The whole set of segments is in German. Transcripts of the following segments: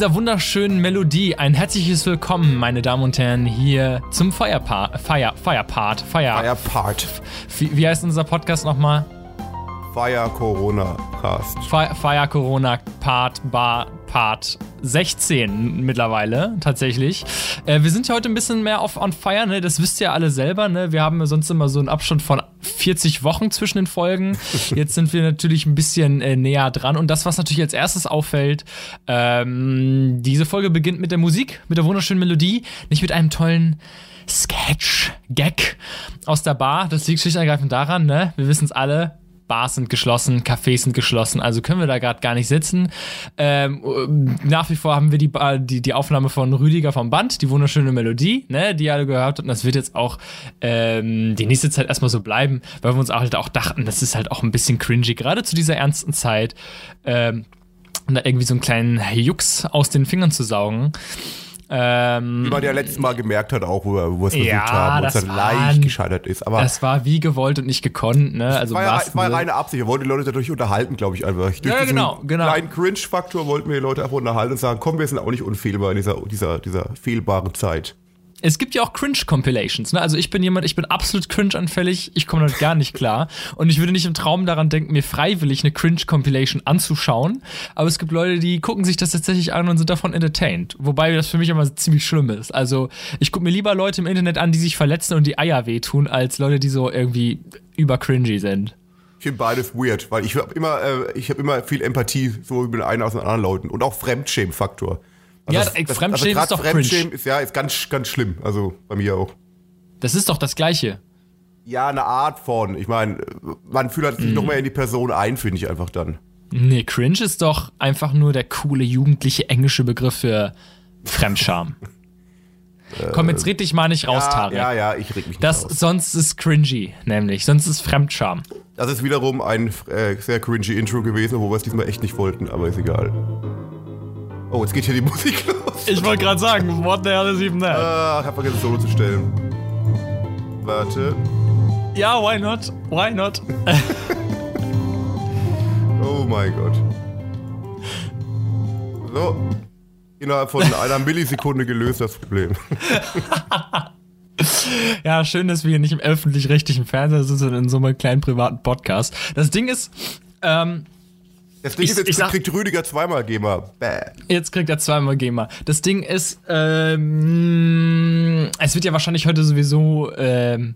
dieser wunderschönen Melodie ein herzliches Willkommen, meine Damen und Herren, hier zum Feierpart. Feier, Feierpart. Feier, Feierpart. wie, wie heißt unser Podcast nochmal? Feier Corona Cast. Feier, Feier Corona Part Bar Part 16 mittlerweile tatsächlich. Äh, wir sind ja heute ein bisschen mehr auf on fire, ne? Das wisst ihr alle selber, ne? Wir haben ja sonst immer so einen Abstand von 40 Wochen zwischen den Folgen. Jetzt sind wir natürlich ein bisschen äh, näher dran. Und das, was natürlich als erstes auffällt, ähm, diese Folge beginnt mit der Musik, mit der wunderschönen Melodie, nicht mit einem tollen Sketch, Gag aus der Bar. Das liegt schlicht und ergreifend daran, ne? Wir wissen es alle. Bars sind geschlossen, Cafés sind geschlossen, also können wir da gerade gar nicht sitzen. Ähm, nach wie vor haben wir die, die, die Aufnahme von Rüdiger vom Band, die wunderschöne Melodie, ne, die alle gehört habt. Und das wird jetzt auch ähm, die nächste Zeit erstmal so bleiben, weil wir uns halt auch dachten, das ist halt auch ein bisschen cringy, gerade zu dieser ernsten Zeit. Ähm, da irgendwie so einen kleinen Jux aus den Fingern zu saugen. Ähm, Wie man ja letztes Mal gemerkt hat, auch wo wir, es versucht Ja, haben, wo es dann leicht gescheitert ist. Aber das war wie gewollt und nicht gekonnt, ne? Also war, ja, war reine Absicht. Wir wollten die Leute dadurch unterhalten, glaube ich, einfach. Durch Ja, diesen genau, genau. kleinen Cringe-Faktor wollten wir die Leute einfach unterhalten und sagen, komm, wir sind auch nicht unfehlbar in dieser, dieser, dieser fehlbaren Zeit. Es gibt ja auch Cringe-Compilations, ne? Also ich bin jemand, ich bin absolut cringe-anfällig, ich komme damit gar nicht klar. Und ich würde nicht im Traum daran denken, mir freiwillig eine Cringe-Compilation anzuschauen. Aber es gibt Leute, die gucken sich das tatsächlich an und sind davon entertained. Wobei das für mich immer ziemlich schlimm ist. Also ich gucke mir lieber Leute im Internet an, die sich verletzen und die Eier wehtun, als Leute, die so irgendwie über cringy sind. Ich finde beides weird, weil ich habe immer, äh, habe immer viel Empathie, so mit einer aus den anderen Leuten. Und auch Fremdschämen-Faktor. Ja, ey, Fremdschämen grad ist doch Fremdschämen ist ja ist ganz, ganz schlimm. Also bei mir auch. Das ist doch das Gleiche. Ja, eine Art von. Ich meine, man fühlt sich noch mehr in die Person ein, finde ich einfach dann. Nee, cringe ist doch einfach nur der coole jugendliche englische Begriff für Fremdscham. Komm, jetzt red dich mal nicht raus, ja, Tarek. ja, ja, ich reg mich nicht Das, aus. sonst ist cringy, nämlich. Sonst ist Fremdscham. Das ist wiederum ein äh, sehr cringy Intro gewesen, wo wir es diesmal echt nicht wollten, aber ist egal. Oh, jetzt geht hier die Musik los. Ich wollte gerade sagen, what the hell is even that? Ah, ich hab vergessen, Solo zu stellen. Warte. Ja, why not? Why not? Oh mein Gott. So. Innerhalb von einer Millisekunde gelöst das Problem. ja, schön, dass wir hier nicht im öffentlich-rechtlichen Fernseher sind, sondern in so einem kleinen privaten Podcast. Das Ding ist, ähm, Das Ding Ich- ist, jetzt sag- kriegt Rüdiger zweimal GEMA. Bäh. Jetzt kriegt er zweimal GEMA. Das Ding ist, ähm, es wird ja wahrscheinlich heute sowieso ähm,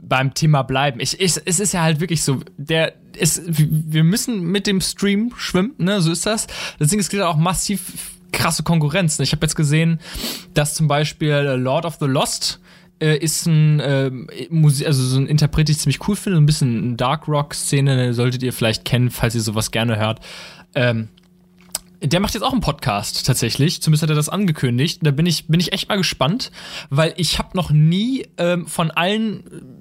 beim Thema bleiben. Ich, ich, es ist ja halt wirklich so, der ist, wir müssen mit dem Stream schwimmen, ne? So ist das. Das Ding ist, es gibt auch massiv krasse Konkurrenz. Ne? Ich habe jetzt gesehen, dass zum Beispiel Lord of the Lost äh, ist ein ähm, Musik, also so ein Interpret, den ich ziemlich cool finde, so ein bisschen Dark Rock Szene, ne? solltet ihr vielleicht kennen, falls ihr sowas gerne hört. Ähm, der macht jetzt auch einen Podcast tatsächlich. Zumindest hat er das angekündigt. Da bin ich, bin ich echt mal gespannt, weil ich habe noch nie ähm, von allen äh,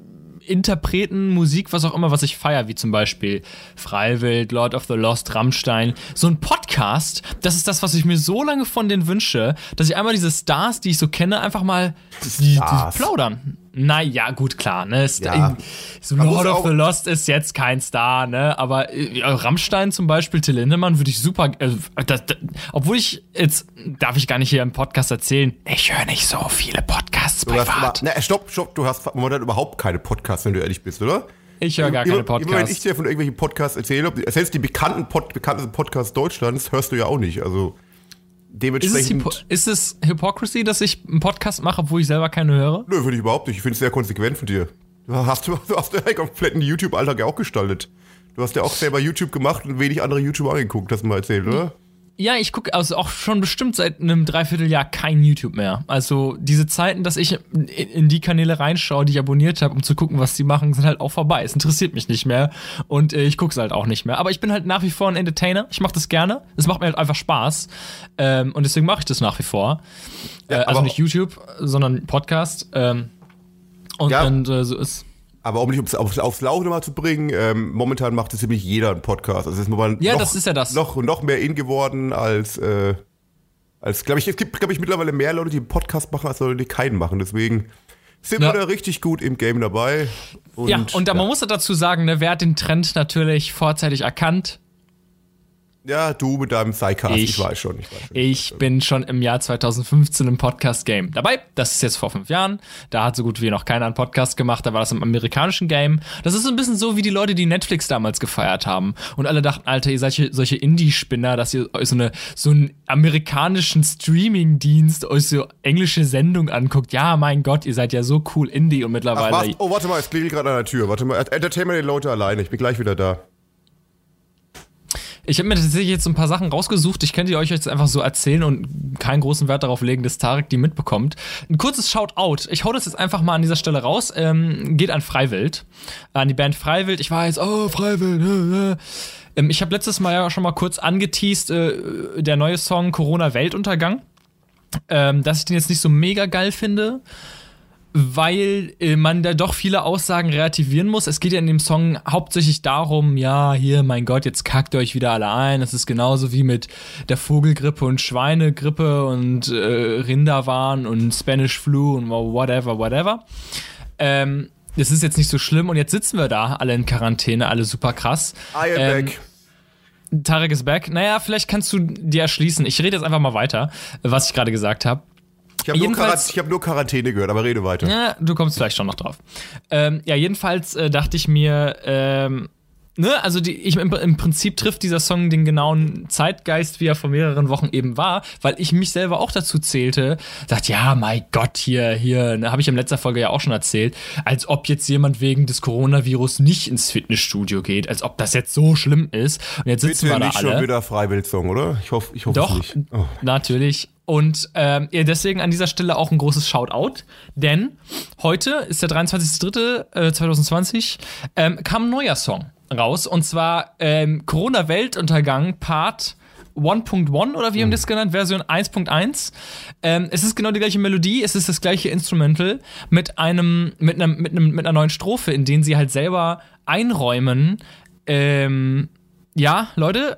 Interpreten, Musik, was auch immer, was ich feier, wie zum Beispiel Freiwild, Lord of the Lost, Rammstein, so ein Podcast, das ist das, was ich mir so lange von denen wünsche, dass ich einmal diese Stars, die ich so kenne, einfach mal die, die plaudern. Naja, gut, klar, ne? Ja. So Lord of the Lost ist jetzt kein Star, ne? Aber äh, Rammstein zum Beispiel, Till Lindemann würde ich super. Äh, das, das, obwohl ich jetzt darf ich gar nicht hier im Podcast erzählen. Ich höre nicht so viele Podcasts Du privat. immer, na, stopp, stopp, du hast momentan überhaupt keine Podcasts, wenn du ehrlich bist, oder? Ich höre gar Immer- keine Immer wenn ich Podcasts. dir von irgendwelchen Podcasts erzähle, selbst die bekannten Pod, bekanntesten Podcasts Deutschlands hörst du ja auch nicht. Also Ist es, dementsprechend. Hypo ist es Hypocrisy, dass ich einen Podcast mache, obwohl ich selber keine höre? Nö, finde ich überhaupt nicht. Ich finde es sehr konsequent von dir. Du hast, du hast ja kompletten YouTube-Alltag ja auch gestaltet. Du hast ja auch selber YouTube gemacht und wenig andere YouTuber angeguckt, hast du mal erzählt, oder? Ja, ich gucke also auch schon bestimmt seit einem Dreivierteljahr kein YouTube mehr. Also diese Zeiten, dass ich in, die Kanäle reinschaue, die ich abonniert habe, um zu gucken, was die machen, sind halt auch vorbei. Es interessiert mich nicht mehr und äh, ich gucke es halt auch nicht mehr. Aber ich bin halt nach wie vor ein Entertainer. Ich mache das gerne. Es macht mir halt einfach Spaß ähm, und deswegen mache ich das nach wie vor. äh, also nicht YouTube, sondern Podcast. Ähm, und, Ja. und äh, so ist. Aber um dich aufs, aufs, aufs Laufe mal zu bringen, ähm, momentan macht es ziemlich jeder einen Podcast. Also es ist momentan Ja, noch, das ist ja das. Noch, noch mehr in geworden als, äh, als glaube ich, es gibt, glaube ich, mittlerweile mehr Leute, die einen Podcast machen, als Leute, die keinen machen. Deswegen sind Ja. wir da richtig gut im Game dabei. Und, ja, und da, man muss dazu sagen, ne, wer hat den Trend natürlich vorzeitig erkannt? Ja, du mit deinem Psycast, Ich- ich, weiß schon, ich weiß schon. Ich bin schon im Jahr 2015 im Podcast-Game dabei. Das ist jetzt vor fünf Jahren. Da hat so gut wie noch keiner einen Podcast gemacht. Da war das im amerikanischen Game. Das ist so ein bisschen so wie die Leute, die Netflix damals gefeiert haben. Und alle dachten, Alter, ihr seid hier solche Indie-Spinner, dass ihr euch so, eine, so einen amerikanischen Streaming-Dienst euch so englische Sendungen anguckt. Ja, mein Gott, ihr seid ja so cool Indie und Ach, mittlerweile. was? Oh, warte mal, es klingelt gerade an der Tür. Warte mal, entertain mal die Leute alleine. Ich bin gleich wieder da. Ich habe mir tatsächlich jetzt ein paar Sachen rausgesucht. Ich könnte euch jetzt einfach so erzählen und keinen großen Wert darauf legen, dass Tarek die mitbekommt. Ein kurzes Shoutout. Ich hau das jetzt einfach mal an dieser Stelle raus. Ähm, geht an Freiwild. An die Band Freiwild. Ich weiß, oh, Freiwild. Äh, äh. Ähm, ich habe letztes Mal ja schon mal kurz angeteased, äh, der neue Song Corona Weltuntergang. Ähm, dass ich den jetzt nicht so mega geil finde weil äh, man da doch viele Aussagen relativieren muss. Es geht ja in dem Song hauptsächlich darum, ja, hier, mein Gott, jetzt kackt ihr euch wieder alle ein. Das ist genauso wie mit der Vogelgrippe und Schweinegrippe und äh, Rinderwahn und Spanish Flu und whatever, whatever. Ähm, das ist jetzt nicht so schlimm und jetzt sitzen wir da, alle in Quarantäne, alle super krass. I am Ähm, back. Tarek ist back. Naja, vielleicht kannst du dir erschließen. Ich rede jetzt einfach mal weiter, was ich gerade gesagt habe. Ich habe nur, hab nur Quarantäne gehört, aber rede weiter. Ja, du kommst vielleicht schon noch drauf. Ähm, ja, jedenfalls äh, dachte ich mir, ähm, ne, also die, ich, im, im Prinzip trifft dieser Song den genauen Zeitgeist, wie er vor mehreren Wochen eben war, weil ich mich selber auch dazu zählte, sagt, ja, mein Gott, hier, hier, ne, habe ich in letzter Folge ja auch schon erzählt, als ob jetzt jemand wegen des Coronavirus nicht ins Fitnessstudio geht, als ob das jetzt so schlimm ist. Und jetzt sitzen Bitte wir da nicht alle. schon wieder Freiwild-Song, oder? Ich hoffe, ich hoffe Doch, nicht. Oh. natürlich. Und ähm, ja, deswegen an dieser Stelle auch ein großes Shoutout, denn heute ist der 23.03.2020, ähm, kam ein neuer Song raus und zwar ähm, Corona-Weltuntergang Part 1.1 oder wie haben die das genannt? Version 1.1. Ähm, es ist genau die gleiche Melodie, es ist das gleiche Instrumental mit einem, mit einem, mit einem, mit einer neuen Strophe, in denen sie halt selber einräumen, ähm, ja, Leute,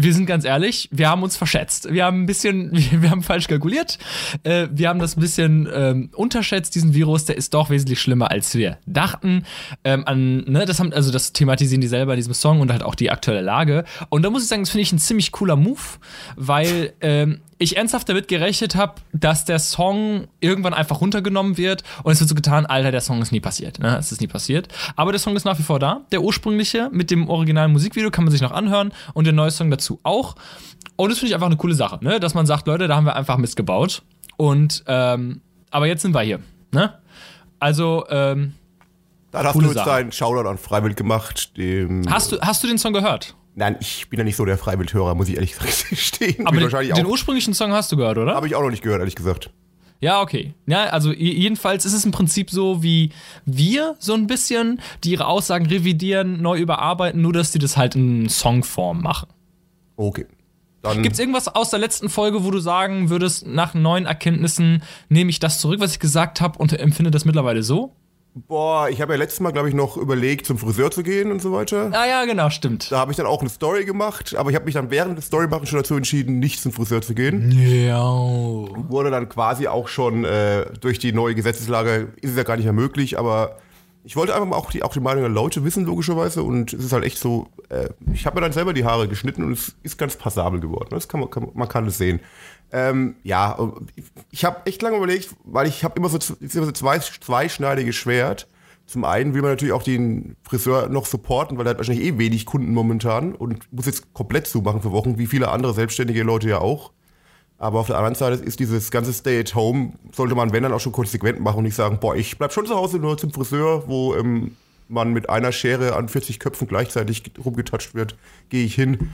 wir sind ganz ehrlich, wir haben uns verschätzt. Wir haben ein bisschen, wir, haben falsch kalkuliert. Äh, wir haben das ein bisschen ähm, unterschätzt, diesen Virus. Der ist doch wesentlich schlimmer, als wir dachten. Ähm, ne, das haben, also das thematisieren die selber in diesem Song und halt auch die aktuelle Lage. Und da muss ich sagen, das finde ich ein ziemlich cooler Move, weil ähm, ich ernsthaft damit gerechnet habe, dass der Song irgendwann einfach runtergenommen wird und es wird so getan, Alter, der Song ist nie passiert. Ne? Es ist nie passiert. Aber der Song ist nach wie vor da. Der ursprüngliche mit dem originalen Musikvideo kann man sich noch anhören und der neue Song dazu auch. Und das finde ich einfach eine coole Sache, ne? dass man sagt, Leute, da haben wir einfach Mist gebaut. Und ähm, aber jetzt sind wir hier. Ne? Also, ähm, Dann hast du jetzt Sache. deinen Shoutout an Freiwild gemacht. Hast, du, hast du den Song gehört? Nein, ich bin ja nicht so der Freiwild-Hörer, muss ich ehrlich gestehen. Aber den, den ursprünglichen Song hast du gehört, oder? Habe ich auch noch nicht gehört, ehrlich gesagt. Ja, okay. Ja, also jedenfalls ist es im Prinzip so wie wir so ein bisschen, die ihre Aussagen revidieren, neu überarbeiten, nur dass die das halt in Songform machen. Okay. Dann Gibt's irgendwas aus der letzten Folge, wo du sagen würdest, nach neuen Erkenntnissen nehme ich das zurück, was ich gesagt habe und empfinde das mittlerweile so? Boah, ich habe ja letztes Mal, glaube ich, noch überlegt, zum Friseur zu gehen und so weiter. Ah ja, genau, stimmt. Da habe ich dann auch eine Story gemacht, aber ich habe mich dann während des Storymachen schon dazu entschieden, nicht zum Friseur zu gehen. Ja. Wurde dann quasi auch schon äh, durch die neue Gesetzeslage, ist es ja gar nicht mehr möglich, aber ich wollte einfach mal auch die, auch die Meinung der Leute wissen, logischerweise. Und es ist halt echt so, äh, ich habe mir dann selber die Haare geschnitten und es ist ganz passabel geworden. Das kann man, kann, man kann es sehen. Ähm, ja, ich habe echt lange überlegt, weil ich habe immer so, immer so zwei, zweischneidiges Schwert. Zum einen will man natürlich auch den Friseur noch supporten, weil er hat wahrscheinlich eh wenig Kunden momentan und muss jetzt komplett zumachen für Wochen, wie viele andere selbstständige Leute ja auch. Aber auf der anderen Seite ist dieses ganze Stay at Home, sollte man, wenn dann auch schon konsequent machen und nicht sagen, boah, ich bleib schon zu Hause nur zum Friseur, wo ähm, man mit einer Schere an 40 Köpfen gleichzeitig rumgetatscht wird, gehe ich hin.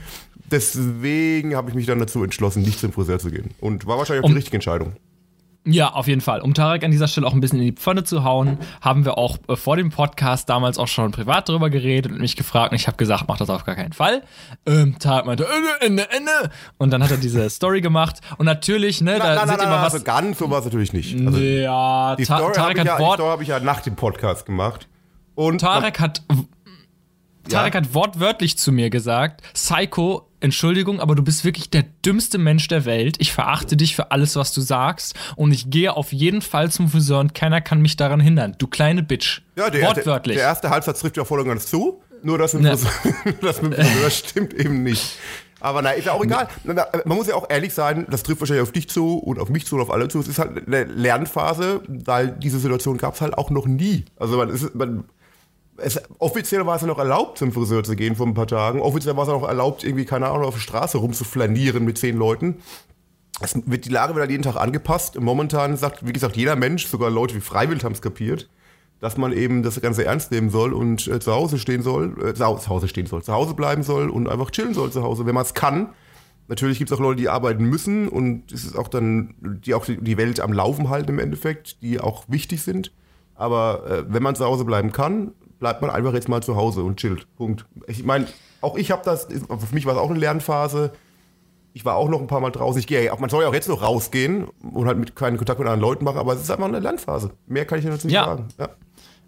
Deswegen habe ich mich dann dazu entschlossen, nicht zum Friseur zu gehen. Und war wahrscheinlich auch Um- die richtige Entscheidung. Ja, auf jeden Fall. Um Tarek an dieser Stelle auch ein bisschen in die Pfanne zu hauen, haben wir auch äh, vor dem Podcast damals auch schon privat darüber geredet und mich gefragt und ich habe gesagt, mach das auf gar keinen Fall. Ähm, Tarek meinte, Ende, Ende, Ende. Und dann hat er diese Story gemacht und natürlich, ne, da Nein, nein, sind nein, immer also was. ganz so war es natürlich nicht. Also, ja, die Ta Story habe Tarek hat ja, die Wort, Story hab ich ja nach dem Podcast gemacht. Und Tarek hat Tarek hat wortwörtlich zu mir gesagt, Psycho, Entschuldigung, aber du bist wirklich der dümmste Mensch der Welt. Ich verachte dich für alles, was du sagst und ich gehe auf jeden Fall zum Friseur und keiner kann mich daran hindern. Du kleine Bitch. Ja, der, wortwörtlich. Der, der erste Halbsatz trifft ja voll und ganz zu. Nur das mit, Ja. Friseur, das mit dem Friseur stimmt eben nicht. Aber na, ist ja auch egal. Man muss ja auch ehrlich sein, das trifft wahrscheinlich auf dich zu und auf mich zu und auf alle zu. Es ist halt eine Lernphase, weil diese Situation gab es halt auch noch nie. Also man ist, man, es, offiziell war es ja noch erlaubt, zum Friseur zu gehen vor ein paar Tagen. Offiziell war es ja noch erlaubt, irgendwie, keine Ahnung, auf der Straße rumzuflanieren mit zehn Leuten. Es wird, die Lage wird halt jeden Tag angepasst. Momentan sagt, wie gesagt, jeder Mensch, sogar Leute wie Freiwild haben es kapiert, dass man eben das Ganze ernst nehmen soll und äh, zu Hause stehen soll, äh, zu Hause stehen soll, zu Hause bleiben soll und einfach chillen soll zu Hause, wenn man es kann. Natürlich gibt es auch Leute, die arbeiten müssen und es ist auch dann, die auch die Welt am Laufen halten im Endeffekt, die auch wichtig sind. Aber äh, wenn man zu Hause bleiben kann, bleibt man einfach jetzt mal zu Hause und chillt. Punkt. Ich meine, auch ich habe das, für mich war es auch eine Lernphase. Ich war auch noch ein paar Mal draußen. Ich gehe, auch man soll ja auch jetzt noch rausgehen und halt mit keinen Kontakt mit anderen Leuten machen, aber es ist einfach eine Lernphase. Mehr kann ich dazu nicht ja. sagen. Ja.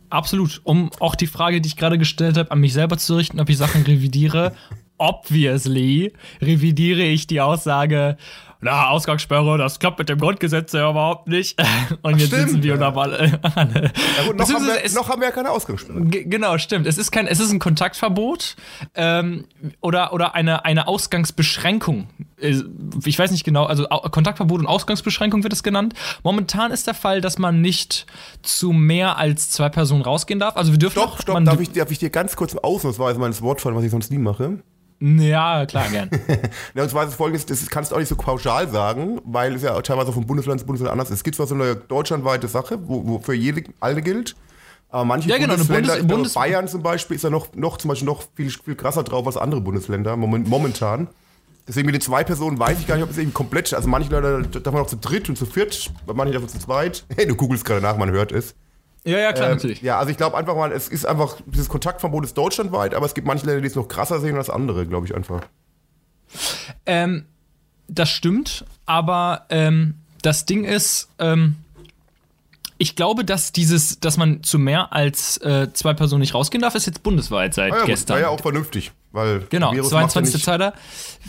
Absolut. Um auch die Frage, die ich gerade gestellt habe, an mich selber zu richten, ob ich Sachen revidiere. Obviously revidiere ich die Aussage, na, Ausgangssperre, das klappt mit dem Grundgesetz ja überhaupt nicht. Und Ach, jetzt stimmt, sitzen wir ja. und alle. ja gut, noch, haben wir, es, noch haben wir ja keine Ausgangssperre. Genau, stimmt. Es ist kein, es ist ein Kontaktverbot ähm, oder, oder eine, eine Ausgangsbeschränkung. Äh, ich weiß nicht genau, also Kontaktverbot und Ausgangsbeschränkung wird es genannt. Momentan ist der Fall, dass man nicht zu mehr als zwei Personen rausgehen darf. Also wir dürfen Doch, stopp, darf ich, darf ich dir ganz kurz ausnahmsweise meines Wort fallen, was ich sonst nie mache? Ja, klar, gern. ja, und zwar ist es folgendes, das kannst du auch nicht so pauschal sagen, weil es ja teilweise von Bundesland zu Bundesland anders ist. Es gibt zwar so eine deutschlandweite Sache, wo, wo für jede alle gilt, aber manche ja, genau, Bundesländer, Bundes Bundes Bayern zum Beispiel, ist ja noch, noch zum Beispiel noch viel, viel krasser drauf als andere Bundesländer momentan. Deswegen mit den zwei Personen weiß ich gar nicht, ob es eben komplett, also manche Leute darf man auch zu dritt und zu viert, manche davon zu zweit. Hey, du googelst gerade nach, man hört es. Ja, ja, klar, ähm, natürlich. Ja, also ich glaube einfach mal, es ist einfach, dieses Kontaktverbot ist deutschlandweit, aber es gibt manche Länder, die es noch krasser sehen als andere, glaube ich einfach. Ähm, das stimmt, aber ähm, das Ding ist, ähm, ich glaube, dass dieses, dass man zu mehr als äh, zwei Personen nicht rausgehen darf, ist jetzt bundesweit seit ah ja, gestern. War ja auch vernünftig. Weil genau, 22. Ja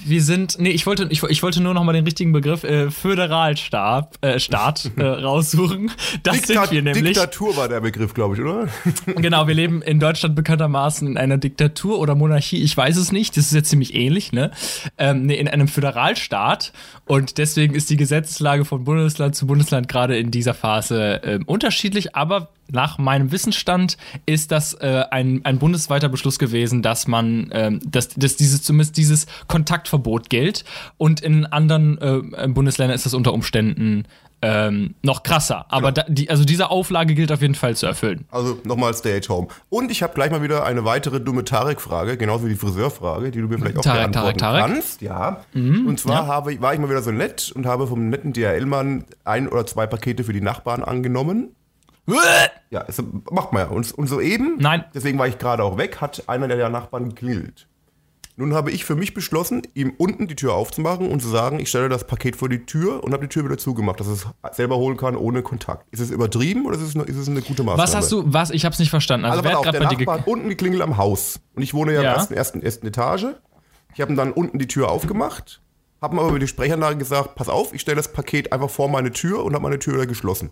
Wir sind, nee, ich wollte, ich, ich wollte nur noch mal den richtigen Begriff äh, Föderalstaat äh, Staat, äh, raussuchen. Das Diktat sind wir nämlich. Diktatur war der Begriff, glaube ich, oder? genau, wir leben in Deutschland bekanntermaßen in einer Diktatur oder Monarchie, ich weiß es nicht, das ist jetzt ziemlich ähnlich, ne? Ähm, nee, in einem Föderalstaat und deswegen ist die Gesetzeslage von Bundesland zu Bundesland gerade in dieser Phase äh, unterschiedlich, aber nach meinem Wissensstand ist das äh, ein, ein bundesweiter Beschluss gewesen, dass man, ähm, dass, dass dieses zumindest dieses Kontaktverbot gilt. Und in anderen äh, Bundesländern ist das unter Umständen ähm, noch krasser. Aber genau. da, die, also diese Auflage gilt auf jeden Fall zu erfüllen. Also nochmal Stay at Home. Und ich habe gleich mal wieder eine weitere dumme Tarek-Frage, genauso wie die Friseurfrage, die du mir vielleicht auch Tarek, beantworten Tarek, Tarek. kannst. Ja. Mhm, und zwar ja. habe, war ich mal wieder so nett und habe vom netten DHL-Mann ein oder zwei Pakete für die Nachbarn angenommen. Ja, es macht man ja. Und, und soeben, Nein. deswegen war ich gerade auch weg, hat einer der Nachbarn geklingelt. Nun habe ich für mich beschlossen, ihm unten die Tür aufzumachen und zu sagen, ich stelle das Paket vor die Tür und habe die Tür wieder zugemacht, dass es selber holen kann ohne Kontakt. Ist es übertrieben oder ist es eine, ist es eine gute Maßnahme? Was hast du, was? Ich habe es nicht verstanden. Also, also wer hat der bei Nachbar hat unten geklingelt am Haus und ich wohne ja, ja. in der ersten, ersten, ersten Etage. Ich habe ihm dann unten die Tür aufgemacht, habe ihm aber über die Sprechanlage gesagt, pass auf, ich stelle das Paket einfach vor meine Tür und habe meine Tür wieder geschlossen.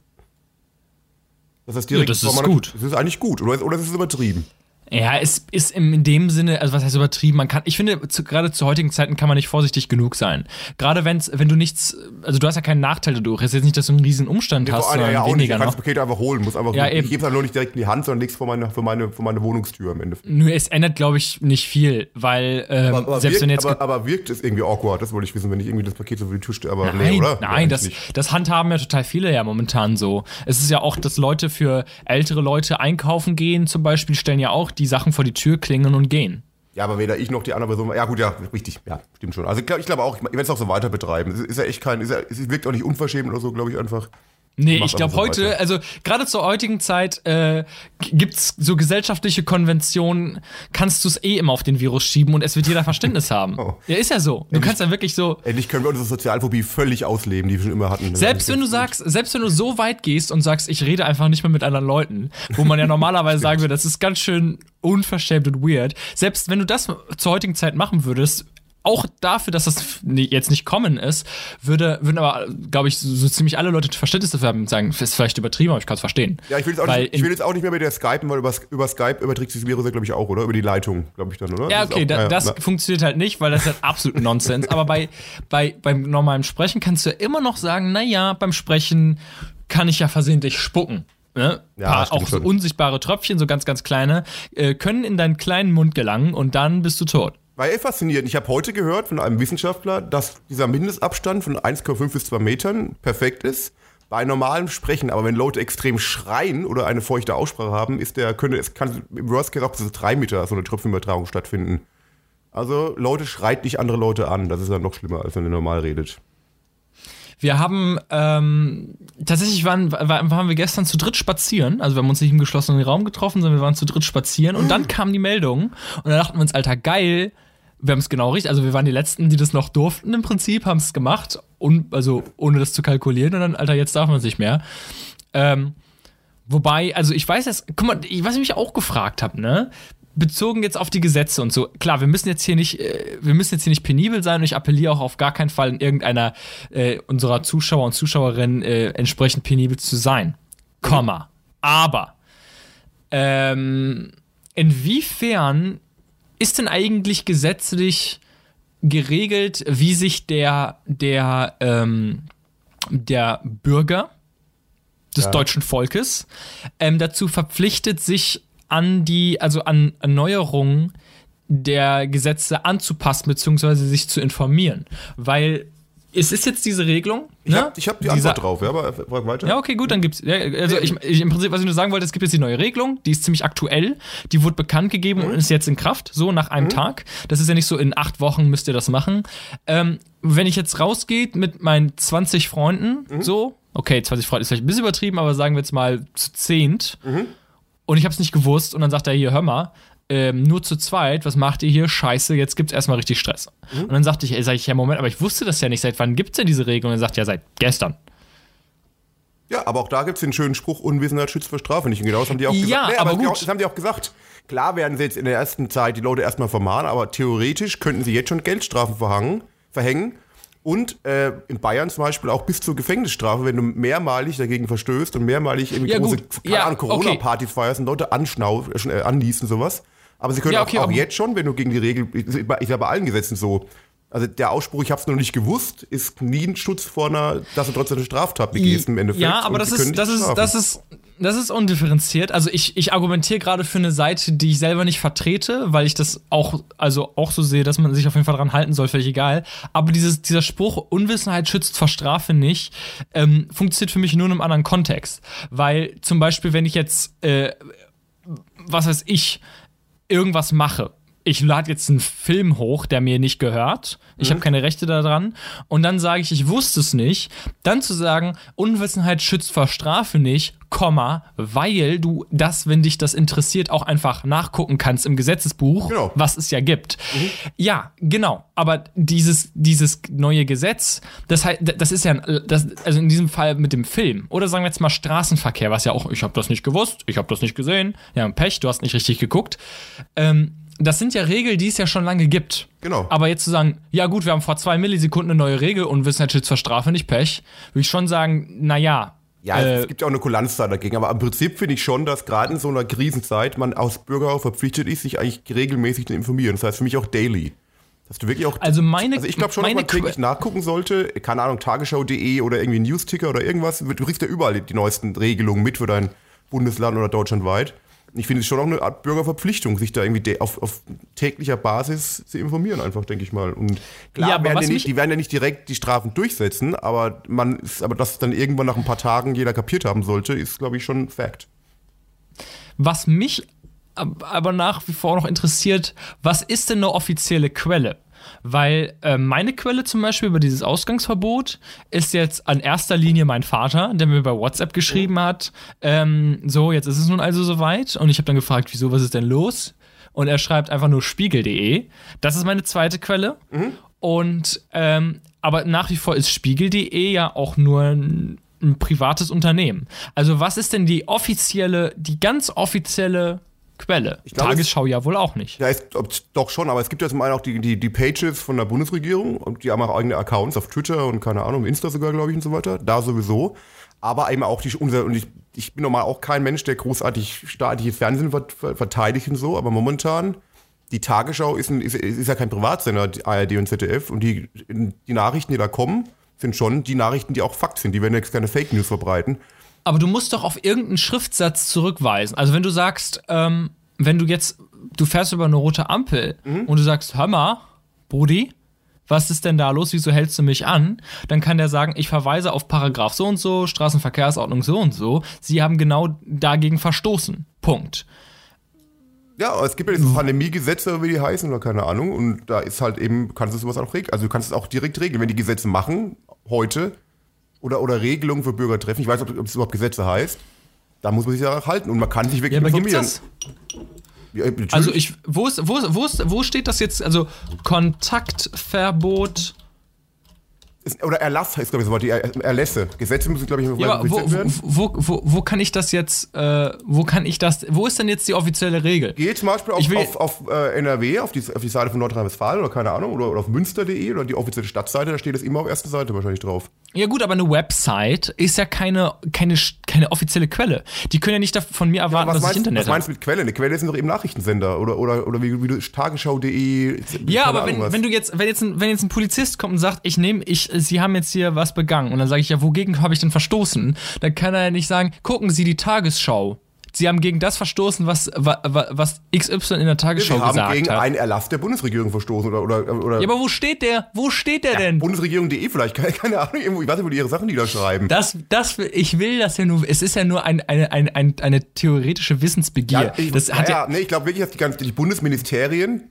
Das heißt direkt ja, das ist gut. Das ist eigentlich gut, oder, oder ist es übertrieben? Ja, es ist in dem Sinne, also was heißt übertrieben, man kann, ich finde, zu, gerade zu heutigen Zeiten kann man nicht vorsichtig genug sein. Gerade wenn's, wenn du nichts, also du hast ja keinen Nachteil dadurch. Es ist jetzt nicht, dass du einen riesen Umstand nee, hast, sondern ja, ja, weniger nicht. Du kannst das Paket einfach holen, muss einfach, ja, ich gebe es halt nur nicht direkt in die Hand, sondern legst vor meine, vor meine, vor meine Wohnungstür am Ende. Nur es ändert, glaube ich, nicht viel, weil, ähm, aber, aber selbst wirkt, wenn jetzt. Aber, aber, wirkt es irgendwie awkward, das wollte ich wissen, wenn ich irgendwie das Paket so vor die Tür stehe, aber nein, nee, oder? Nein, das, das handhaben ja total viele ja momentan so. Es ist ja auch, dass Leute für ältere Leute einkaufen gehen, zum Beispiel, stellen ja auch die Sachen vor die Tür klingeln und gehen. Ja, aber weder ich noch die andere Person. Ja, gut, ja, richtig. Ja, stimmt schon. Also ich glaube glaub auch, ich werde es auch so weiter betreiben. Es ist ja echt kein, ist ja, es wirkt auch nicht unverschämt oder so, glaube ich einfach. Nee, ich glaube heute, weiter. also gerade zur heutigen Zeit äh, gibt's so gesellschaftliche Konventionen, kannst du es eh immer auf den Virus schieben und es wird jeder Verständnis haben. Oh. Ja, ist ja so. Du endlich, kannst ja wirklich so. Endlich können wir unsere Sozialphobie völlig ausleben, die wir schon immer hatten. Selbst wenn du sagst, selbst wenn du so weit gehst und sagst, ich rede einfach nicht mehr mit anderen Leuten, wo man ja normalerweise sagen würde, das ist ganz schön unverschämt und weird. Selbst wenn du das zur heutigen Zeit machen würdest, auch dafür, dass das jetzt nicht kommen ist, würde, würden aber, glaube ich, so, so, ziemlich alle Leute Verständnis dafür haben und sagen, ist vielleicht übertrieben, aber ich kann es verstehen. Ja, ich will, jetzt auch nicht, ich will jetzt auch nicht mehr mit der Skypen, weil über, über Skype überträgt sich das Virus ja, glaube ich, auch, oder? Über die Leitung, glaube ich dann, oder? Ja, okay, das, auch, da, das ja, funktioniert halt nicht, weil das ist halt absolut Nonsens. aber bei, bei, beim normalen Sprechen kannst du ja immer noch sagen, naja, beim Sprechen kann ich ja versehentlich spucken. Ne? Ja, Paar, auch so unsichtbare Tröpfchen, so ganz, ganz kleine, äh, können in deinen kleinen Mund gelangen und dann bist du tot. War eh faszinierend. Ich habe heute gehört von einem Wissenschaftler, dass dieser Mindestabstand von 1,5 bis 2 Metern perfekt ist. Bei normalem Sprechen, aber wenn Leute extrem schreien oder eine feuchte Aussprache haben, ist der, könnte, es kann im Worst Case auch bis 3 Meter so eine Tröpfchenübertragung stattfinden. Also Leute schreit nicht andere Leute an. Das ist dann noch schlimmer, als wenn ihr normal redet. Wir haben ähm, tatsächlich waren, waren wir gestern zu dritt spazieren. Also wir haben uns nicht im geschlossenen Raum getroffen, sondern wir waren zu dritt spazieren und dann kam die Meldung und da dachten wir uns, Alter, geil, wir haben es genau richtig, also wir waren die Letzten, die das noch durften im Prinzip, haben es gemacht, und, also ohne das zu kalkulieren und dann, Alter, jetzt darf man es nicht mehr. Ähm, wobei, also ich weiß jetzt, guck mal, was ich mich auch gefragt habe, ne? bezogen jetzt auf die Gesetze und so, klar, wir müssen jetzt hier nicht, äh, wir müssen jetzt hier nicht penibel sein und ich appelliere auch auf gar keinen Fall in irgendeiner äh, unserer Zuschauer und Zuschauerinnen äh, entsprechend penibel zu sein. Komma. Aber ähm, inwiefern ist denn eigentlich gesetzlich geregelt, wie sich der, der, ähm, der Bürger des ja. deutschen Volkes ähm, dazu verpflichtet, sich an die, also an Erneuerungen der Gesetze anzupassen, beziehungsweise sich zu informieren. Weil es ist jetzt diese Regelung. Ich ne? habe hab die Dieser, Antwort drauf, ja, aber frag weiter. Ja, okay, gut, dann gibt's. Ja, also ich, ich, im Prinzip, was ich nur sagen wollte, es gibt jetzt die neue Regelung, die ist ziemlich aktuell, die wurde bekannt gegeben mhm. und ist jetzt in Kraft, so nach einem mhm. Tag. Das ist ja nicht so, in acht Wochen müsst ihr das machen. Ähm, wenn ich jetzt rausgehe mit meinen 20 Freunden, mhm. so, okay, 20 Freunde ist vielleicht ein bisschen übertrieben, aber sagen wir jetzt mal zu zehnt. Mhm und ich habe es nicht gewusst und dann sagt er hier, hör mal, ähm, nur zu zweit, was macht ihr hier? Scheiße, jetzt gibt's erstmal richtig Stress. Mhm. Und dann sagte ich, sag ich, ja, Moment, aber ich wusste das ja nicht, seit wann gibt's denn diese Regelung? Und er sagt, ja, seit gestern. Ja, aber auch da gibt's den schönen Spruch, Unwissenheit schützt vor Strafe nicht. Und genau das haben die auch gesagt. Ja, nee, aber, aber gut. Auch, das haben die auch gesagt. Klar werden sie jetzt in der ersten Zeit die Leute erstmal vermahnen, aber theoretisch könnten sie jetzt schon Geldstrafen verhangen, verhängen und äh, in Bayern zum Beispiel auch bis zur Gefängnisstrafe, wenn du mehrmalig dagegen verstößt und mehrmalig irgendwie ja, große ja, Corona-Partys okay. feierst und Leute anschnau, äh, anniesen sowas. Aber sie können ja, okay, auch, auch jetzt schon, wenn du gegen die Regel, ich sage bei allen Gesetzen so, also der Ausspruch, ich habe es noch nicht gewusst, ist nie ein Schutz vor einer, dass du trotzdem eine Straftat begehst im Endeffekt. Ja, aber das ist, das ist, das ist, das ist undifferenziert. Also ich, ich argumentiere gerade für eine Seite, die ich selber nicht vertrete, weil ich das auch, also auch so sehe, dass man sich auf jeden Fall dran halten soll, völlig egal. Aber dieses, dieser Spruch, Unwissenheit schützt vor Strafe nicht, ähm, funktioniert für mich nur in einem anderen Kontext. Weil zum Beispiel, wenn ich jetzt, äh, was weiß ich, irgendwas mache, ich lade jetzt einen Film hoch, der mir nicht gehört. Ich mhm. habe keine Rechte daran. Und dann sage ich, ich wusste es nicht. Dann zu sagen, Unwissenheit schützt vor Strafe nicht, Komma, weil du das, wenn dich das interessiert, auch einfach nachgucken kannst im Gesetzesbuch, genau. was es ja gibt. Mhm. Ja, genau. Aber dieses, dieses neue Gesetz, das, heißt, das ist ja, das, also in diesem Fall mit dem Film, oder sagen wir jetzt mal Straßenverkehr, was ja auch, ich habe das nicht gewusst, ich habe das nicht gesehen, ja, Pech, du hast nicht richtig geguckt. Ähm, das sind ja Regeln, die es ja schon lange gibt. Genau. Aber jetzt zu sagen, ja gut, wir haben vor zwei Millisekunden eine neue Regel und wissen jetzt zur Strafe nicht Pech, würde ich schon sagen, naja. Ja, äh, es gibt ja auch eine Kulanz da dagegen, aber im Prinzip finde ich schon, dass gerade in so einer Krisenzeit man als Bürger auch verpflichtet ist, sich eigentlich regelmäßig zu informieren. Das heißt für mich auch daily. Dass du wirklich auch. Also meine. Also ich glaube schon, dass man täglich nachgucken sollte. Keine Ahnung, tagesschau.de oder irgendwie Newsticker oder irgendwas. Du kriegst ja überall die neuesten Regelungen mit für dein Bundesland oder deutschlandweit ich finde es schon auch eine Art Bürgerverpflichtung, sich da irgendwie auf, auf täglicher Basis zu informieren, einfach, denke ich mal. Und klar, ja, werden die, nicht, die werden ja nicht direkt die Strafen durchsetzen, aber man ist, aber dass dann irgendwann nach ein paar Tagen jeder kapiert haben sollte, ist, glaube ich, schon ein Fact. Was mich aber nach wie vor noch interessiert, was ist denn eine offizielle Quelle? Weil äh, meine Quelle zum Beispiel über dieses Ausgangsverbot ist jetzt an erster Linie mein Vater, der mir bei WhatsApp geschrieben hat, ähm, so, jetzt ist es nun also soweit. Und ich habe dann gefragt, wieso, was ist denn los? Und er schreibt einfach nur spiegel.de. Das ist meine zweite Quelle. Mhm. Und, ähm, aber nach wie vor ist spiegel.de ja auch nur ein, ein privates Unternehmen. Also was ist denn die offizielle, die ganz offizielle Quelle. Ich glaub, Tagesschau ja wohl auch nicht. Ja, ob, doch schon, aber es gibt ja zum einen auch die, die, die Pages von der Bundesregierung und die haben auch eigene Accounts auf Twitter und keine Ahnung, Insta sogar, glaube ich, und so weiter. Da sowieso. Aber eben auch die, unser, und ich, ich bin normal auch kein Mensch, der großartig staatliches Fernsehen verteidigt und so, aber momentan, die Tagesschau ist, ein, ist, ist ja kein Privatsender, ARD und ZDF, und die, die Nachrichten, die da kommen, sind schon die Nachrichten, die auch Fakt sind. Die werden jetzt keine Fake News verbreiten. Aber du musst doch auf irgendeinen Schriftsatz zurückweisen. Also wenn du sagst, ähm, wenn du jetzt, du fährst über eine rote Ampel mhm. und du sagst, hör mal, Brudi, was ist denn da los? Wieso hältst du mich an? Dann kann der sagen, ich verweise auf Paragraph so und so, Straßenverkehrsordnung so und so. Sie haben genau dagegen verstoßen. Punkt. Ja, aber es gibt ja diese Pandemiegesetze, wie die heißen, oder keine Ahnung. Und da ist halt eben, kannst du sowas auch regeln. Also du kannst es auch direkt regeln. Wenn die Gesetze machen, heute, oder, oder Regelungen für Bürger treffen. Ich weiß nicht, ob es überhaupt Gesetze heißt. Da muss man sich ja halten und man kann sich wirklich ja, informieren. Ja, also ich, wo ist, wo, wo, ist, wo steht das jetzt? Also Kontaktverbot oder Erlass heißt, glaube ich, so die Erlässe. Gesetze müssen, glaube ich, ja, wo, werden. Wo, wo, wo, kann ich das jetzt, äh, wo kann ich das, wo ist denn jetzt die offizielle Regel? Geht zum Beispiel auf, auf, auf äh, NRW, auf die, auf die Seite von Nordrhein-Westfalen oder keine Ahnung, oder, oder auf münster.de oder die offizielle Stadtseite, da steht es immer auf erster Seite wahrscheinlich drauf. Ja gut, aber eine Website ist ja keine, keine, keine offizielle Quelle. Die können ja nicht von mir erwarten, ja, dass meinst, ich Internet Was meinst du mit Quelle? Eine Quelle sind doch eben Nachrichtensender oder, oder, oder wie, wie du Tagesschau.de. Ja, aber wenn, wenn du jetzt, wenn jetzt, ein, wenn jetzt ein Polizist kommt und sagt, ich nehme, ich, sie haben jetzt hier was begangen. Und dann sage ich, ja, wogegen habe ich denn verstoßen? Dann kann er ja nicht sagen, gucken Sie die Tagesschau. Sie haben gegen das verstoßen, was, was, XY in der Tagesschau gesagt hat. Sie haben gegen einen Erlass der Bundesregierung verstoßen oder, oder, oder Ja, aber wo steht der? Wo steht der ja, denn? Bundesregierung.de vielleicht, keine, keine Ahnung, irgendwo, ich weiß nicht, wo die ihre Sachen niederschreiben. Das, das, ich will das ja nur, es ist ja nur ein, eine, eine, eine, eine theoretische Wissensbegier. Ja, ich, das hat ja, ja, nee, ich glaube wirklich, dass die, ganzen, die Bundesministerien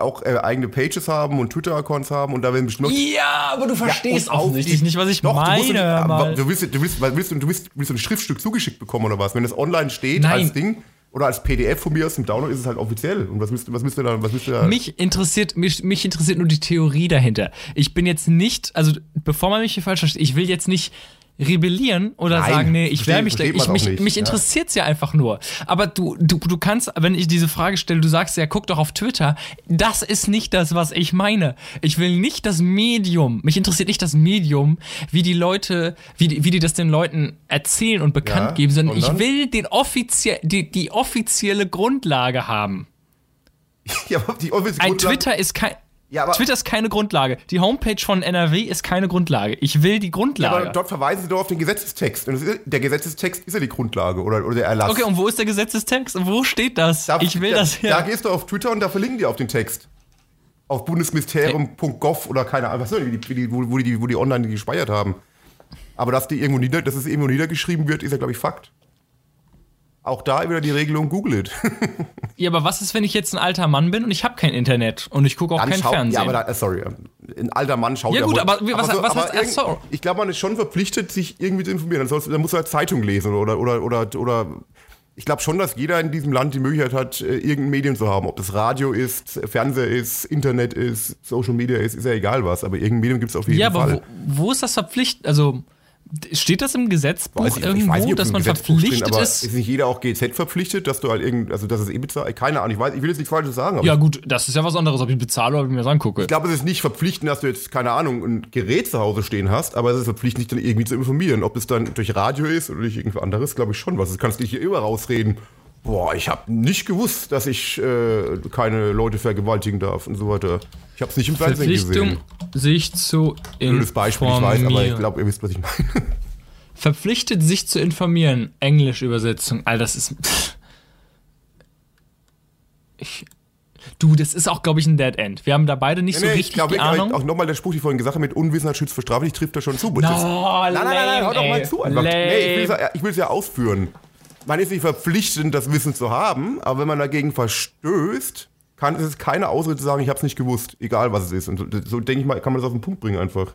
auch äh, eigene Pages haben und Twitter-Accounts haben und da werden bestimmt. Ja, aber du verstehst ja, offensichtlich nicht, was ich doch, meine. Du, willst, du, willst, du, willst, du, willst, du willst ein Schriftstück zugeschickt bekommen oder was? Wenn es online steht Nein. als Ding oder als PDF von mir aus dem Download ist es halt offiziell. Und was müsst, was müsst ihr da, was müsst ihr da? Mich interessiert, mich, mich interessiert nur die Theorie dahinter. Ich bin jetzt nicht, also bevor man mich hier falsch versteht, ich will jetzt nicht rebellieren oder Nein, sagen, nee, ich werde mich, ich, mich, mich interessiert es ja. ja einfach nur. Aber du, du, du kannst, wenn ich diese Frage stelle, du sagst ja, guck doch auf Twitter, das ist nicht das, was ich meine. Ich will nicht das Medium, mich interessiert nicht das Medium, wie die Leute, wie die, wie die das den Leuten erzählen und bekannt ja, geben, sondern ich will den offizie die, die offizielle Grundlage haben. Ja, aber die offizielle Ein Twitter ist kein, ja, Twitter ist keine Grundlage. Die Homepage von NRW ist keine Grundlage. Ich will die Grundlage. Ja, aber dort verweisen sie doch auf den Gesetzestext. Und der Gesetzestext ist ja die Grundlage oder, oder der Erlass. Okay, und wo ist der Gesetzestext? Und wo steht das? Da, ich will da, das ja. Da gehst du auf Twitter und da verlinken die auf den Text. Auf bundesministerium.gov oder keine Ahnung, was wie die, wo, wo, die, wo die online gespeichert haben. Aber dass die irgendwo nieder, dass es irgendwo niedergeschrieben wird, ist ja, glaube ich, Fakt. Auch da wieder die Regelung, google it. ja, aber was ist, wenn ich jetzt ein alter Mann bin und ich habe kein Internet und ich gucke auch Dann kein schau, Fernsehen? Ja, aber da, äh, sorry, ein alter Mann schaut ja Ja gut, aber, was, aber, so, was aber heißt, sorry. Ich glaube, man ist schon verpflichtet, sich irgendwie zu informieren. Dann, dann muss du halt Zeitung lesen oder, oder, oder, oder ich glaube schon, dass jeder in diesem Land die Möglichkeit hat, äh, irgendein Medium zu haben. Ob das Radio ist, Fernseher ist, Internet ist, Social Media ist, ist ja egal was. Aber irgendein Medium gibt es auf jeden ja, Fall. Ja, aber wo, wo, ist das verpflichtet? Also Steht das im Gesetzbuch ich, irgendwo, ich nicht, dass man Gesetzbuch verpflichtet drin, ist? Ist nicht jeder auch GZ verpflichtet, dass du halt irgend, also das ist eh bezahlt? Keine Ahnung, ich weiß, ich will jetzt nichts Falsches sagen. ja, gut, das ist ja was anderes, ob ich bezahle oder ob ich mir das angucke. Ich glaube, es ist nicht verpflichtend, dass du jetzt, keine Ahnung, ein Gerät zu Hause stehen hast, aber es ist verpflichtend, dich dann irgendwie zu informieren. Ob es dann durch Radio ist oder durch irgendwas anderes, glaube ich schon was. Das kannst du dich hier immer rausreden. Boah, ich habe nicht gewusst, dass ich äh, keine Leute vergewaltigen darf und so weiter. Ich habe es nicht im Fernsehen gesehen. sich zu informieren. Blödes Beispiel, ich weiß, aber ich glaube, ihr wisst, was ich meine. Verpflichtet, sich zu informieren. Englisch-Übersetzung. All das ist. Ich, du, das ist auch, glaube ich, ein Dead End. Wir haben da beide nicht nee, so nee, richtig ich glaub, die Ahnung. Auch nochmal der Spruch, die vorhin gesagt haben, mit Unwissenheit schützt vor Strafe, ich trifft da schon zu. No, nein, nein, nein, nein, hör doch mal zu. Einfach. Nee, ich will es ja, ja ausführen. Man ist nicht verpflichtet, das Wissen zu haben, aber wenn man dagegen verstößt, kann es keine Ausrede zu sagen, ich habe es nicht gewusst, egal was es ist. Und so, so denke ich mal, kann man das auf den Punkt bringen einfach.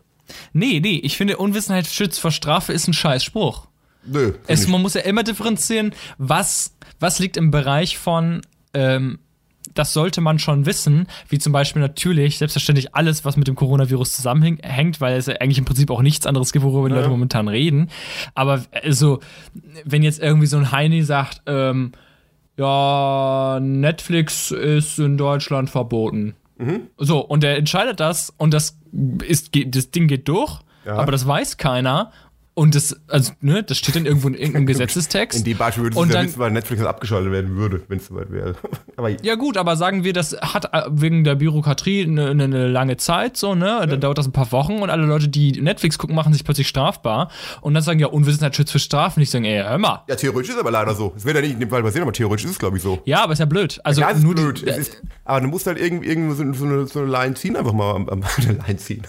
Nee, nee, ich finde, Unwissenheit schützt vor Strafe ist ein Scheißspruch. Nö. Es, man muss ja immer differenzieren, was, was liegt im Bereich von, ähm, das sollte man schon wissen, wie zum Beispiel natürlich selbstverständlich alles, was mit dem Coronavirus zusammenhängt, weil es ja eigentlich im Prinzip auch nichts anderes gibt, worüber die Leute momentan reden. Aber also, wenn jetzt irgendwie so ein Heini sagt, ähm, ja, Netflix ist in Deutschland verboten. Mhm. So, und er entscheidet das und das ist, das Ding geht durch, ja. aber das weiß keiner und das, also, ne, das steht dann irgendwo in irgendeinem Gesetzestext. In dem Beispiel würde es ja wissen, weil Netflix abgeschaltet werden würde, wenn es soweit wäre. aber ja, gut, aber sagen wir, das hat äh, wegen der Bürokratie eine, eine lange Zeit, so, ne? Ja. Dann dauert das ein paar Wochen und alle Leute, die Netflix gucken, machen sich plötzlich strafbar. Und dann sagen, ja, Unwissenheit schützt für Strafen. Ich sage, ey, hör mal. Ja, theoretisch ist aber leider so. Es wird ja nicht in dem Fall passieren, aber theoretisch ist es, glaube ich, so. Ja, aber ist ja blöd. Also, ja, nur blöd. Die, ist, aber du musst halt irgendwie, irgendwie so, so, eine, so eine Line ziehen, einfach mal am, am eine Line ziehen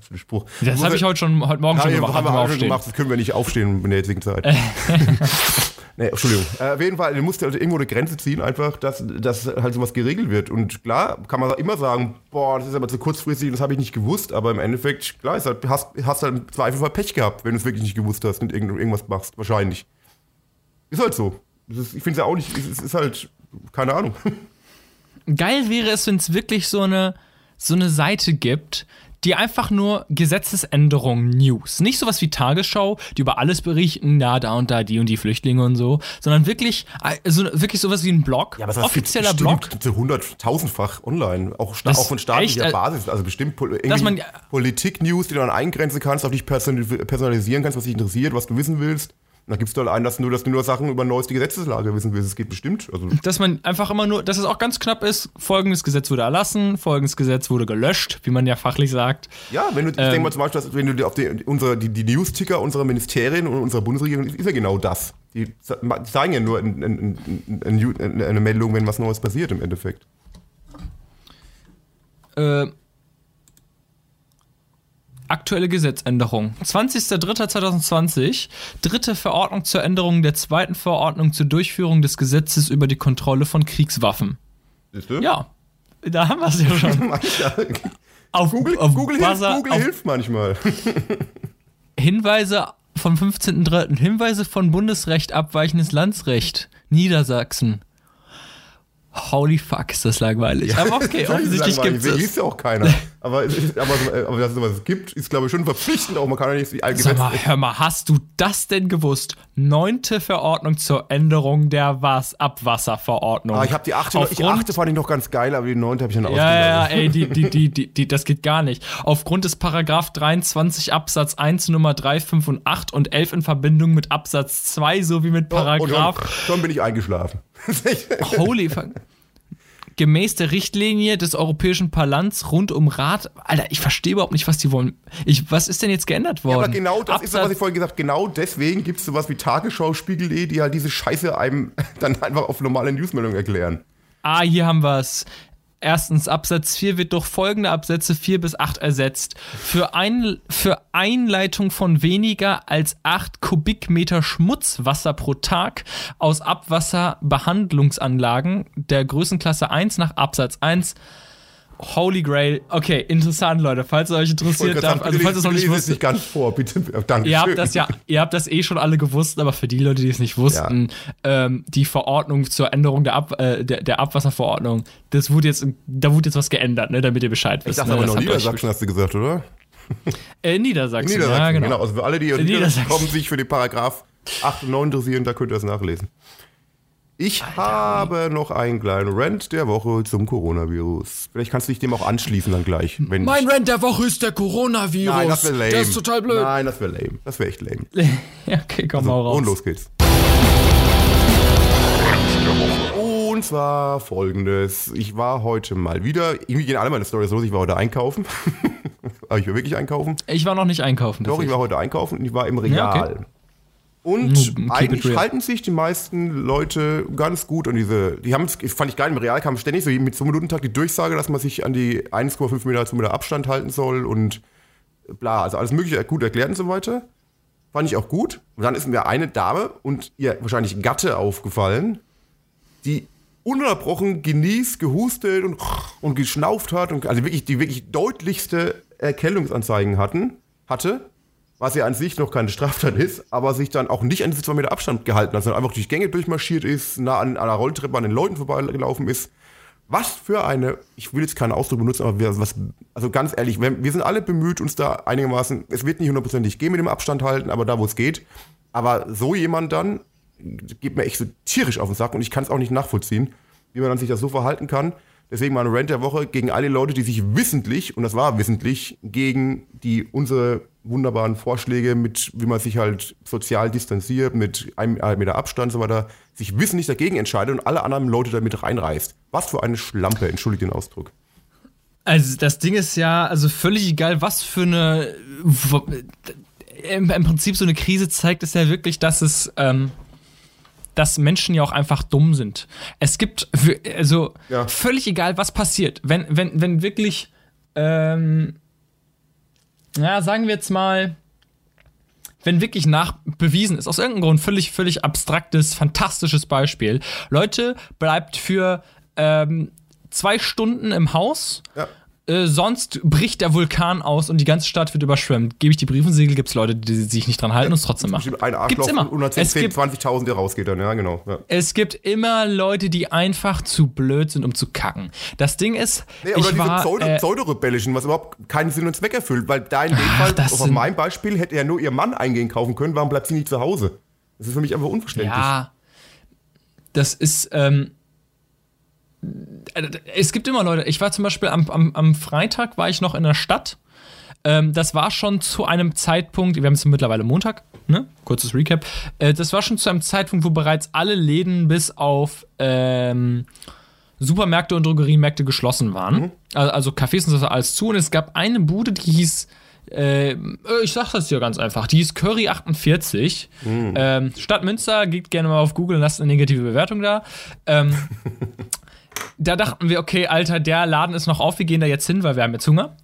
für den Spruch. Das habe ich heute schon heute Morgen schon gemacht. Haben wir auch schon gemacht, das können wir nicht aufstehen in der jetzigen Zeit. nee, Entschuldigung. Äh, auf jeden Fall, du musst halt irgendwo eine Grenze ziehen, einfach, dass, dass halt sowas geregelt wird. Und klar, kann man immer sagen, boah, das ist aber zu kurzfristig, das habe ich nicht gewusst, aber im Endeffekt, klar, ist halt, hast, hast halt im Zweifelsfall Pech gehabt, wenn du es wirklich nicht gewusst hast und irgendwas machst, wahrscheinlich. Ist halt so. Ist, ich finde es ja auch nicht, es ist halt, keine Ahnung. Geil wäre es, wenn es wirklich so eine, so eine Seite gibt, die einfach nur Gesetzesänderungen News. Nicht sowas wie Tagesschau, die über alles berichten, ja, da und da, die und die Flüchtlinge und so, sondern wirklich, also wirklich sowas wie ein Blog, ja, aber das offizieller Blog. Zu hunderttausendfach online, auch, auch von staatlicher echt, äh, Basis, also bestimmt Politik-News, die du dann eingrenzen kannst, auf dich personalisieren kannst, was dich interessiert, was du wissen willst. Da gibt es doch einen, dass, nur, dass du nur Sachen über neueste Gesetzeslage wissen willst. Es geht bestimmt. Also dass man einfach immer nur, dass es auch ganz knapp ist, folgendes Gesetz wurde erlassen, folgendes Gesetz wurde gelöscht, wie man ja fachlich sagt. Ja, wenn du, ich ähm, denke mal zum Beispiel, dass, wenn du auf die, unsere, die, die News-Ticker unserer Ministerien und unserer Bundesregierung, ist ja genau das. Die zeigen ja nur in, in, in, eine Meldung, wenn was Neues passiert im Endeffekt. Äh, Aktuelle Gesetzänderung. 20.03.2020. Dritte Verordnung zur Änderung der zweiten Verordnung zur Durchführung des Gesetzes über die Kontrolle von Kriegswaffen. Du? Ja. Da haben wir es ja schon. auf, Google, auf Google, Buzzer, hilft, Google auf hilft manchmal. Hinweise vom 15.03. Hinweise von Bundesrecht abweichendes Landsrecht. Niedersachsen. Holy fuck, ist das langweilig. Ja, aber okay, offensichtlich gibt es. hieß ja auch keiner. Aber, aber, aber dass es sowas gibt, ist, glaube ich, schon verpflichtend auch. Man kann ja nicht die Sag mal, hör mal, hast du das denn gewusst? Neunte Verordnung zur Änderung der Was Abwasserverordnung. Ah, ich habe die achte, Aufgrund, ich achte fand ich noch ganz geil, aber die neunte habe ich dann Ja, ja, ey, die, die, die, die, die, das geht gar nicht. Aufgrund des Paragraph 23 Absatz 1 Nummer 3, 5 und 8 und 11 in Verbindung mit Absatz 2 sowie mit Paragraph. Oh, schon, schon bin ich eingeschlafen. Holy fuck gemäß der Richtlinie des Europäischen Parlaments rund um Rat. Alter, ich verstehe überhaupt nicht, was die wollen. Ich, was ist denn jetzt geändert worden? Ja, aber genau das Absatz ist, was ich vorhin gesagt habe. Genau deswegen gibt es sowas wie Tagesschau, Spiegel.de, die halt diese Scheiße einem dann einfach auf normale Newsmeldungen erklären. Ah, hier haben wir es. Erstens, Absatz 4 wird durch folgende Absätze 4 bis 8 ersetzt. Für, ein, für Einleitung von weniger als 8 Kubikmeter Schmutzwasser pro Tag aus Abwasserbehandlungsanlagen der Größenklasse 1 nach Absatz 1 Holy Grail. Okay, interessant, Leute. Falls es euch interessiert, darf, also falls es noch nicht wusstet. nicht ganz vor, bitte. Danke. Ihr habt das ja, ihr habt das eh schon alle gewusst, aber für die Leute, die es nicht wussten, ja. ähm, die Verordnung zur Änderung der, Ab, äh, der, der, Abwasserverordnung, das wurde jetzt, da wurde jetzt was geändert, ne, damit ihr Bescheid wisst. Ich dachte ne, aber noch Niedersachsen, hast du gesagt, oder? Äh, Niedersachsen, Niedersachsen, ja, genau. genau. Also für alle, die aus Niedersachsen kommen, sich für die Paragraph 8 und 9 interessieren, da könnt ihr das nachlesen. Ich Alter. habe noch einen kleinen Rant der Woche zum Coronavirus. Vielleicht kannst du dich dem auch anschließen dann gleich. mein Rant der Woche ist der Coronavirus. Nein, das wäre lame. Das ist total blöd. Nein, das wäre lame. Das wäre echt lame. okay, komm also, mal raus. Und los geht's. Und zwar folgendes. Ich war heute mal wieder, irgendwie gehen alle meine Storys los, ich war heute einkaufen. Aber ich war wirklich einkaufen. Ich war noch nicht einkaufen. Doch, ich war heute einkaufen und ich war im Regal. Ja, okay. Und Keep eigentlich halten sich die meisten Leute ganz gut an diese. Die haben es, fand ich geil, im Real kam ständig so mit so Minutentag die Durchsage, dass man sich an die 1,5 Meter zu Meter Abstand halten soll und bla, also alles Mögliche gut erklärt und so weiter. Fand ich auch gut. Und dann ist mir eine Dame und ihr wahrscheinlich Gatte aufgefallen, die ununterbrochen genießt, gehustet und, und geschnauft hat und also wirklich die wirklich deutlichste Erkältungsanzeigen hatten, hatte was ja an sich noch keine Straftat ist, aber sich dann auch nicht an diese zwei Meter Abstand gehalten hat, sondern einfach durch Gänge durchmarschiert ist, nah an, einer Rolltreppe an den Leuten vorbeigelaufen ist. Was für eine, ich will jetzt keinen Ausdruck benutzen, aber wir, was, also ganz ehrlich, wir, wir sind alle bemüht, uns da einigermaßen, es wird nicht hundertprozentig gehen mit dem Abstand halten, aber da, wo es geht. Aber so jemand dann geht mir echt so tierisch auf den Sack und ich kann es auch nicht nachvollziehen, wie man dann sich das so verhalten kann. Deswegen mein Rant der Woche gegen alle Leute, die sich wissentlich, und das war wissentlich, gegen die unsere wunderbaren Vorschläge mit, wie man sich halt sozial distanziert, mit einem Meter Abstand und so weiter, sich wissentlich dagegen entscheidet und alle anderen Leute damit reinreißt. Was für eine Schlampe, entschuldigt den Ausdruck. Also das Ding ist ja, also völlig egal, was für eine im, im Prinzip so eine Krise zeigt, ist ja wirklich, dass es ähm, dass Menschen ja auch einfach dumm sind. Es gibt, also ja. völlig egal, was passiert, wenn, wenn, wenn wirklich, ähm, ja, sagen wir jetzt mal, wenn wirklich nachbewiesen ist, aus irgendeinem Grund völlig, völlig abstraktes, fantastisches Beispiel. Leute, bleibt für ähm, zwei Stunden im Haus. Ja. Äh, sonst bricht der Vulkan aus und die ganze Stadt wird überschwemmt. Gebe ich die Briefensiegel, gibt es Leute, die sich nicht dran halten und es trotzdem machen. Ein Arschloch gibt's immer. Und 10, 10 20.000, der rausgeht dann, ja, genau. Ja. Es gibt immer Leute, die einfach zu blöd sind, um zu kacken. Das Ding ist, nee, oder ich diese war, Pseudo, äh, Pseudo-Rebellischen, was überhaupt keinen Sinn und Zweck erfüllt, weil da in dem Fall, auf meinem Beispiel, hätte ja nur ihr Mann eingehen kaufen können, warum bleibt sie nicht zu Hause? Das ist für mich einfach unverständlich. Ja, das ist, ähm, es gibt immer Leute. Ich war zum Beispiel am, am, am Freitag war ich noch in der Stadt. Ähm, das war schon zu einem Zeitpunkt, wir haben es mittlerweile Montag, ne? Kurzes Recap. Äh, das war schon zu einem Zeitpunkt, wo bereits alle Läden bis auf ähm, Supermärkte und Drogeriemärkte geschlossen waren. Mhm. Also, also Cafés und so alles zu. Und es gab eine Bude, die hieß äh, ich sag das hier ganz einfach. Die hieß Curry 48. Mm. Ähm, Stadt Münster, geht gerne mal auf Google und lasst eine negative Bewertung da. Da dachten wir, okay, Alter, der Laden ist noch auf, wir gehen da jetzt hin, weil wir haben jetzt Hunger.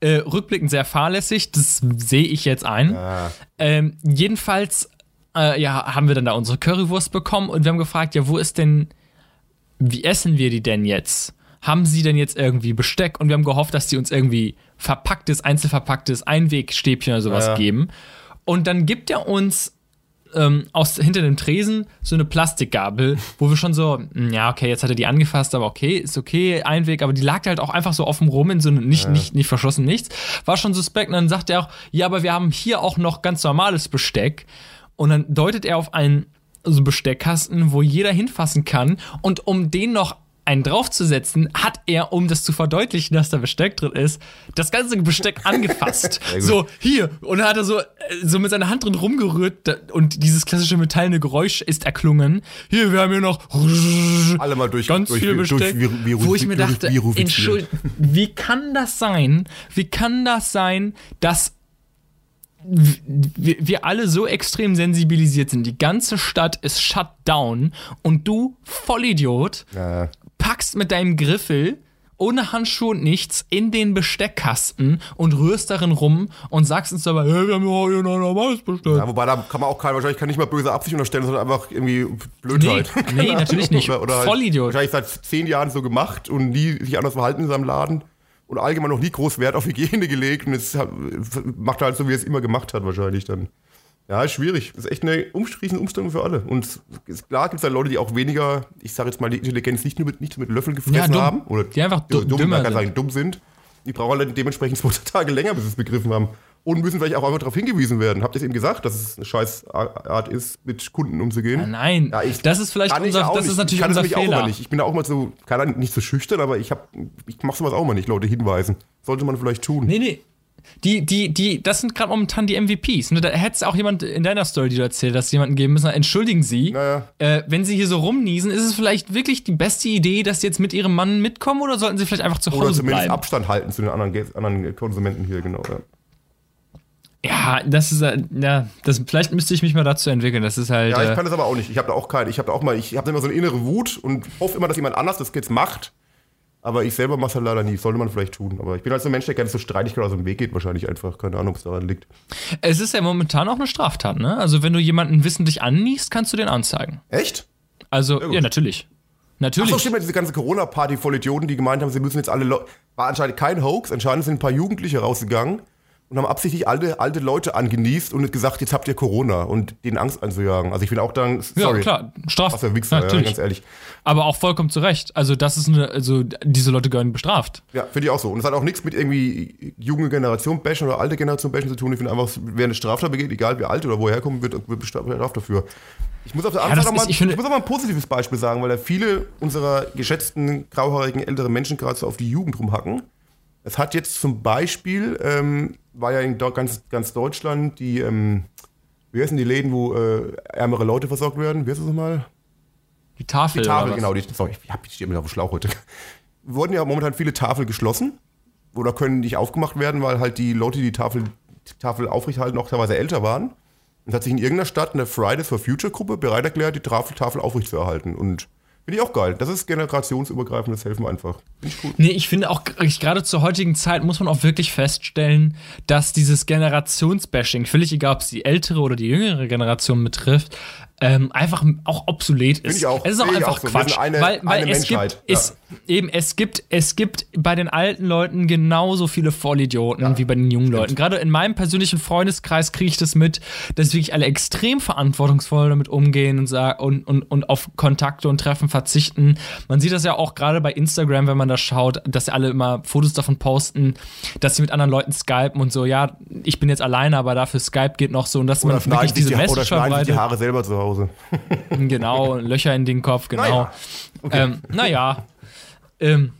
Äh, rückblickend sehr fahrlässig, das sehe ich jetzt ein. Ah. Ähm, jedenfalls, äh, ja, haben wir dann da unsere Currywurst bekommen und wir haben gefragt, ja, wo ist denn, wie essen wir die denn jetzt? Haben sie denn jetzt irgendwie Besteck? Und wir haben gehofft, dass sie uns irgendwie verpacktes, einzelverpacktes Einwegstäbchen oder sowas ja. geben. Und dann gibt er uns ähm, aus, hinter dem Tresen so eine Plastikgabel, wo wir schon so, hm, ja, okay, jetzt hat er die angefasst, aber okay, ist okay, Einweg, aber die lag halt auch einfach so offen rum in so einem, nicht, ja. nicht, nicht verschlossen, nichts. War schon suspekt und dann sagt er auch, ja, aber wir haben hier auch noch ganz normales Besteck. Und dann deutet er auf einen so Besteckkasten, wo jeder hinfassen kann. Und um den noch einen draufzusetzen, hat er, um das zu verdeutlichen, dass da Besteck drin ist, das ganze Besteck angefasst. so, hier. Und dann hat er so, äh, so mit seiner Hand drin rumgerührt und dieses klassische metallene Geräusch ist erklungen. Hier, wir haben hier noch alle mal durch, ganz durch, viel Besteck, durch, durch, wo ich mir dachte, Entschuldigung, wie kann das sein? Wie kann das sein, dass wir, wir alle so extrem sensibilisiert sind. Die ganze Stadt ist shut down und du, Vollidiot, ja packst mit deinem Griffel ohne Handschuhe und nichts in den Besteckkasten und rührst darin rum und sagst uns dabei, hey, wir haben ja hier noch normales Besteck. Ja, wobei da kann man auch kein, wahrscheinlich kann nicht mal böse Absicht unterstellen, sondern einfach irgendwie Blödheit. Nee, nee natürlich nicht. Oder, oder halt Vollidiot. Wahrscheinlich seit zehn Jahren so gemacht und nie sich anders verhalten in seinem Laden und allgemein noch nie groß Wert auf Hygiene gelegt und jetzt macht er halt so, wie er es immer gemacht hat wahrscheinlich dann. Ja, ist schwierig. Das ist echt eine umstrichene Umstellung für alle. Und klar gibt es halt Leute, die auch weniger, ich sage jetzt mal, die Intelligenz nicht nur mit, nicht mit Löffeln gefressen ja, haben. Oder die einfach dumm, dumm, man kann sagen, dumm sind. Die brauchen halt dementsprechend zwei Tage länger, bis sie es begriffen haben. Und müssen vielleicht auch einfach darauf hingewiesen werden. Habt ihr es eben gesagt, dass es eine scheiß Art ist, mit Kunden umzugehen? Ja, nein, ja, ich, das ist vielleicht unser, das ist natürlich ich kann unser Fehler. Auch immer nicht. Ich bin da auch mal so, kann nicht so schüchtern, aber ich, hab, ich mache sowas auch mal nicht, Leute hinweisen. Sollte man vielleicht tun. Nee, nee, die, die, die, das sind gerade momentan die MVPs. Ne? Da hätte es auch jemand in deiner Story, die du erzählt hast, jemanden geben müssen. Entschuldigen Sie, naja. äh, wenn Sie hier so rumniesen, ist es vielleicht wirklich die beste Idee, dass Sie jetzt mit Ihrem Mann mitkommen oder sollten Sie vielleicht einfach zu Hause bleiben? Oder zumindest bleiben? Abstand halten zu den anderen, anderen Konsumenten hier, genau. Ja. Ja, das ist ja, das vielleicht müsste ich mich mal dazu entwickeln. Das ist halt. Ja, ich äh, kann das aber auch nicht. Ich habe da auch keinen. Ich habe da auch mal, ich habe immer so eine innere Wut und hoffe immer, dass jemand anders das jetzt macht. Aber ich selber mache es halt leider nie. Sollte man vielleicht tun. Aber ich bin halt so ein Mensch, der gerne so Streitigkeit aus dem Weg geht, wahrscheinlich einfach. Keine Ahnung, was daran liegt. Es ist ja momentan auch eine Straftat, ne? Also, wenn du jemanden wissentlich anniest, kannst du den anzeigen. Echt? Also, ja, natürlich. Natürlich. Ach so, stimmt, diese ganze Corona-Party voll Idioten, die gemeint haben, sie müssen jetzt alle. Le war anscheinend kein Hoax. Anscheinend sind ein paar Jugendliche rausgegangen und haben absichtlich alte, alte Leute angenießt und gesagt, jetzt habt ihr Corona und denen Angst anzujagen. Also ich will auch dann, sorry. Ja, klar, Straf. Was Wichser, ja, natürlich. ganz ehrlich. Aber auch vollkommen zu Recht. Also, das ist eine, also, diese Leute gehören bestraft. Ja, finde ich auch so. Und es hat auch nichts mit irgendwie junge Generation bashen oder alte Generation bashen zu tun. Ich finde einfach, wer eine Straftat begeht, egal wie alt oder woher kommt, wird, wird bestraft dafür. Ich muss auf der anderen das Seite mal, ich muss auch mal ein positives Beispiel sagen, weil da viele unserer geschätzten, grauhaarigen, älteren Menschen gerade so auf die Jugend rumhacken. Es hat jetzt zum Beispiel, ähm, war ja in ganz, ganz Deutschland die, ähm, wie heißen die Läden, wo äh, ärmere Leute versorgt werden? Wie heißt das nochmal? Die Tafel. Die Tafel, genau. Die, sorry, ich hab stehe mir auf dem Schlauch heute. Wurden ja momentan viele Tafel geschlossen oder können nicht aufgemacht werden, weil halt die Leute, die die Tafel, die Tafel aufrechthalten, auch teilweise älter waren. Und hat sich in irgendeiner Stadt eine Fridays for Future Gruppe bereit erklärt, die Tafel, Tafel aufrechtzuerhalten. Und finde ich auch geil. Das ist generationsübergreifendes Helfen einfach. Finde ich cool. Nee, ich finde auch gerade zur heutigen Zeit muss man auch wirklich feststellen, dass dieses Generationsbashing, völlig egal, ob es die ältere oder die jüngere Generation betrifft, ähm, einfach auch obsolet ist. ich auch. Es ist auch einfach auch so. Quatsch. eine- weil weil es Menschheit, gibt, es, eben, es gibt, es gibt bei den alten Leuten genauso viele Vollidioten wie bei den jungen Leuten. Gerade in meinem persönlichen Freundeskreis kriege ich das mit, dass wirklich alle extrem verantwortungsvoll damit umgehen und, und, und, und auf Kontakte und Treffen verzichten. Man sieht das ja auch gerade bei Instagram, wenn man da schaut, dass alle immer Fotos davon posten, dass sie mit anderen Leuten skypen und so, ja, ich bin jetzt alleine, aber dafür Skype geht noch so und dass Oder man wirklich diese die, oder Message sich die verbreitet. Haare selber zu Hause. Genau, Löcher in den Kopf, genau. Naja, Ähm, naja. Ähm,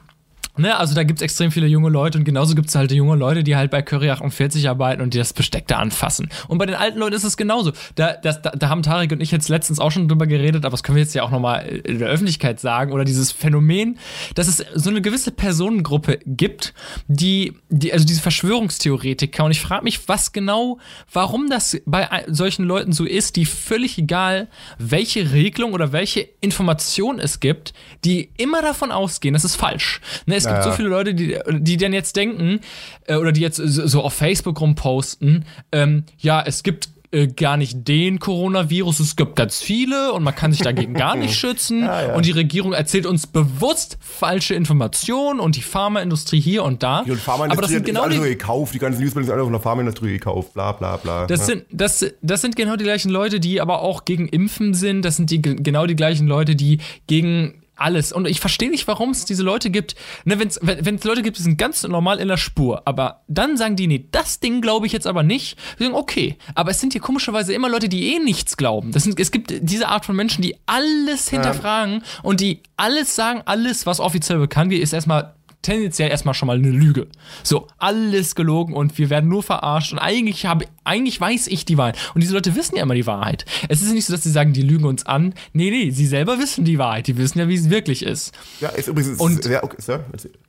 ne, also da gibt es extrem viele junge Leute und genauso gibt es halt junge Leute, die halt bei Curry 48 arbeiten und die das Besteck da anfassen. Und bei den alten Leuten ist es genauso. Da, das, da, da haben Tarek und ich jetzt letztens auch schon drüber geredet, aber das können wir jetzt ja auch nochmal in der Öffentlichkeit sagen, oder dieses Phänomen, dass es so eine gewisse Personengruppe gibt, die, die also diese Verschwörungstheoretiker, und ich frage mich, was genau, warum das bei solchen Leuten so ist, die völlig egal, welche Regelung oder welche Information es gibt, die immer davon ausgehen, das ist falsch. Ne, es gibt Naja. so viele Leute, die, die dann jetzt denken, äh, oder die jetzt so, auf Facebook rumposten, ähm, ja, es gibt äh, gar nicht den Coronavirus, es gibt ganz viele und man kann sich dagegen gar nicht schützen und die Regierung erzählt uns bewusst falsche Informationen und die Pharmaindustrie hier und da. Und Aber das sind genau alles die, gekauft. Die ganzen Newsbilder sind alle von der Pharmaindustrie gekauft. Bla, bla, bla. Das Ja. sind, das, das sind genau die gleichen Leute, die aber auch gegen Impfen sind. Das sind die, genau die gleichen Leute, die gegen alles. Und ich verstehe nicht, warum es diese Leute gibt. Ne, wenn's, wenn es Leute gibt, die sind ganz normal in der Spur. Aber dann sagen die, nee, das Ding glaube ich jetzt aber nicht. Wir sagen, okay. Aber es sind hier komischerweise immer Leute, die eh nichts glauben. Das sind, es gibt diese Art von Menschen, die alles hinterfragen und die alles sagen, alles, was offiziell bekannt wird, ist erstmal tendenziell erstmal schon mal eine Lüge. So, alles gelogen und wir werden nur verarscht und eigentlich habe eigentlich weiß ich die Wahrheit. Und diese Leute wissen ja immer die Wahrheit. Es ist nicht so, dass sie sagen, die lügen uns an. Nee, nee, sie selber wissen die Wahrheit. Die wissen ja, wie es wirklich ist. Ja, ist übrigens Und- sehr, okay, Sir,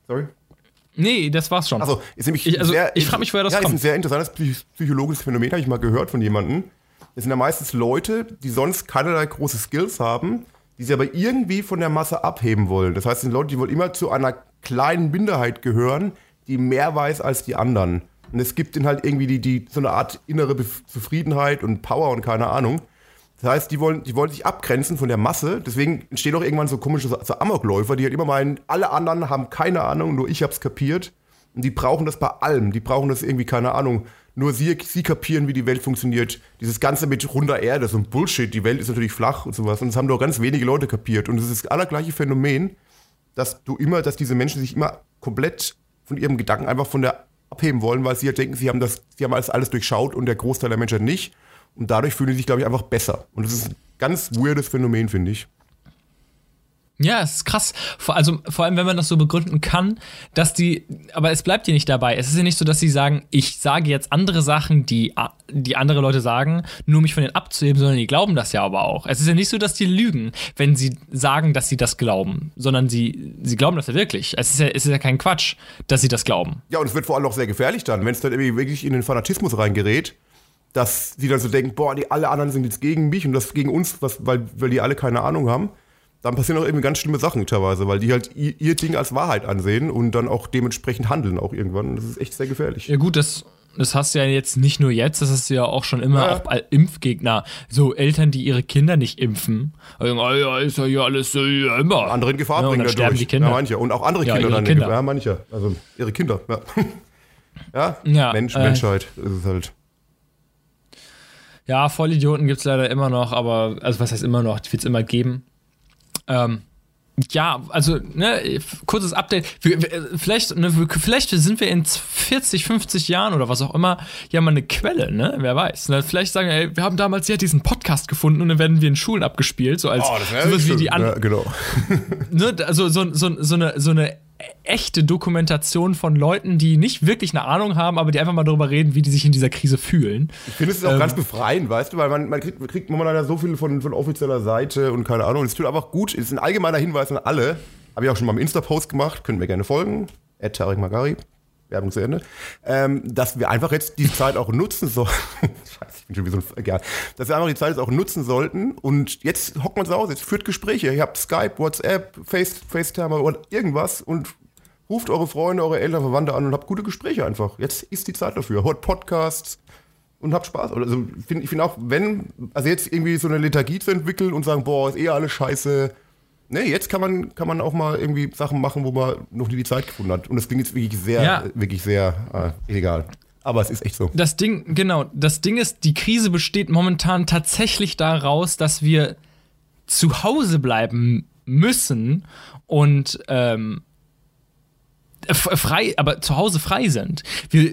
sorry. Nee, das war's schon. Also, ist nämlich Ich- also, sehr, ich frag mich, woher das ja, kommt. ist ein sehr interessantes psych- psychologisches Phänomen, habe ich mal gehört von jemandem. Das sind ja meistens Leute, die sonst keinerlei große Skills haben, die sie aber irgendwie von der Masse abheben wollen. Das heißt, es sind Leute, die wollen immer zu einer kleinen Minderheit gehören, die mehr weiß als die anderen. Und es gibt ihnen halt irgendwie die, die, so eine Art innere Bef Zufriedenheit und Power und keine Ahnung. Das heißt, die wollen, die wollen sich abgrenzen von der Masse. Deswegen entstehen auch irgendwann so komische so Amokläufer, die halt immer meinen, alle anderen haben keine Ahnung, nur ich hab's kapiert. Und die brauchen das bei allem. Die brauchen das irgendwie, keine Ahnung. Nur sie, sie kapieren, wie die Welt funktioniert. Dieses Ganze mit runder Erde, so ein Bullshit. Die Welt ist natürlich flach und sowas. Und das haben nur ganz wenige Leute kapiert. Und es ist das allergleiche Phänomen, dass du immer, dass diese Menschen sich immer komplett von ihrem Gedanken einfach von der abheben wollen, weil sie halt denken, sie haben das, sie haben alles, alles durchschaut und der Großteil der Menschheit nicht. Und dadurch fühlen sie sich, glaube ich, einfach besser. Und das ist ein ganz weirdes Phänomen, finde ich. Ja, es ist krass. Vor, also, vor allem, wenn man das so begründen kann, dass die, aber es bleibt ja nicht dabei. Es ist ja nicht so, dass sie sagen, ich sage jetzt andere Sachen, die, die andere Leute sagen, nur mich von denen abzuheben, sondern die glauben das ja aber auch. Es ist ja nicht so, dass die lügen, wenn sie sagen, dass sie das glauben, sondern sie, sie glauben das ja wirklich. Es ist ja, es ist ja kein Quatsch, dass sie das glauben. Ja, und es wird vor allem auch sehr gefährlich dann, wenn es dann irgendwie wirklich in den Fanatismus reingerät, dass sie dann so denken, boah, die alle anderen sind jetzt gegen mich und das gegen uns, was, weil, weil die alle keine Ahnung haben. Dann passieren auch irgendwie ganz schlimme Sachen teilweise, weil die halt ihr, ihr Ding als Wahrheit ansehen und dann auch dementsprechend handeln auch irgendwann. Das ist echt sehr gefährlich. Ja, gut, das. Das hast du ja jetzt nicht nur jetzt, das hast du ja auch schon immer Ja. auch bei Impfgegner. So Eltern, die ihre Kinder nicht impfen. Also, ah ja, ist ja hier alles ja, immer. Andere in Gefahr Ja, bringen dann sterben dadurch. die Kinder. Ja, manche. Und auch andere Kinder dann. in Kinder. Ja, manche. Also ihre Kinder. Ja. Ja, Ja, Mensch, äh, Menschheit, ist es halt. Ja, Vollidioten gibt es leider immer noch, aber, also was heißt immer noch, die wird es immer geben. Ähm, ja, also, ne, kurzes Update. Wir- wir- Vielleicht, ne, vielleicht sind wir in 40, 50 Jahren oder was auch immer ja mal eine Quelle, ne? Wer weiß. Ne? Vielleicht sagen, wir, ey, wir haben damals ja diesen Podcast gefunden und dann werden wir in Schulen abgespielt, so als sowas wie die an, ja, genau. ne, also so, so, so, eine, so eine echte Dokumentation von Leuten, die nicht wirklich eine Ahnung haben, aber die einfach mal darüber reden, wie die sich in dieser Krise fühlen. Ich finde es ist auch ganz befreiend, weißt du, weil man, man, kriegt, man kriegt momentan so viel von, von offizieller Seite und keine Ahnung. Es tut einfach gut, es ist ein allgemeiner Hinweis an alle. Habe ich auch schon mal im Insta-Post gemacht, könnt mir gerne folgen. Tarek Magari. Werbung zu Ende. Ähm, dass wir einfach jetzt die Zeit auch nutzen sollen. Scheiße, ich bin schon wie so ein egal. Dass wir einfach die Zeit jetzt auch nutzen sollten und jetzt hockt man zu Hause, jetzt führt Gespräche. Ihr habt Skype, WhatsApp, Face, FaceTime oder irgendwas und ruft eure Freunde, eure Eltern, Verwandte an und habt gute Gespräche einfach. Jetzt ist die Zeit dafür. Hört Podcasts und habt Spaß. Also ich finde ich find auch, wenn, also jetzt irgendwie so eine Lethargie zu entwickeln und sagen, boah, ist eh alles scheiße. Nee, jetzt kann man, kann man auch mal irgendwie Sachen machen, wo man noch nie die Zeit gefunden hat. Und das klingt jetzt wirklich sehr, Ja. wirklich sehr äh, egal. Aber es ist echt so. Das Ding, genau, das Ding ist, die Krise besteht momentan tatsächlich daraus, dass wir zu Hause bleiben müssen und ähm, frei, aber zu Hause frei sind. Wir,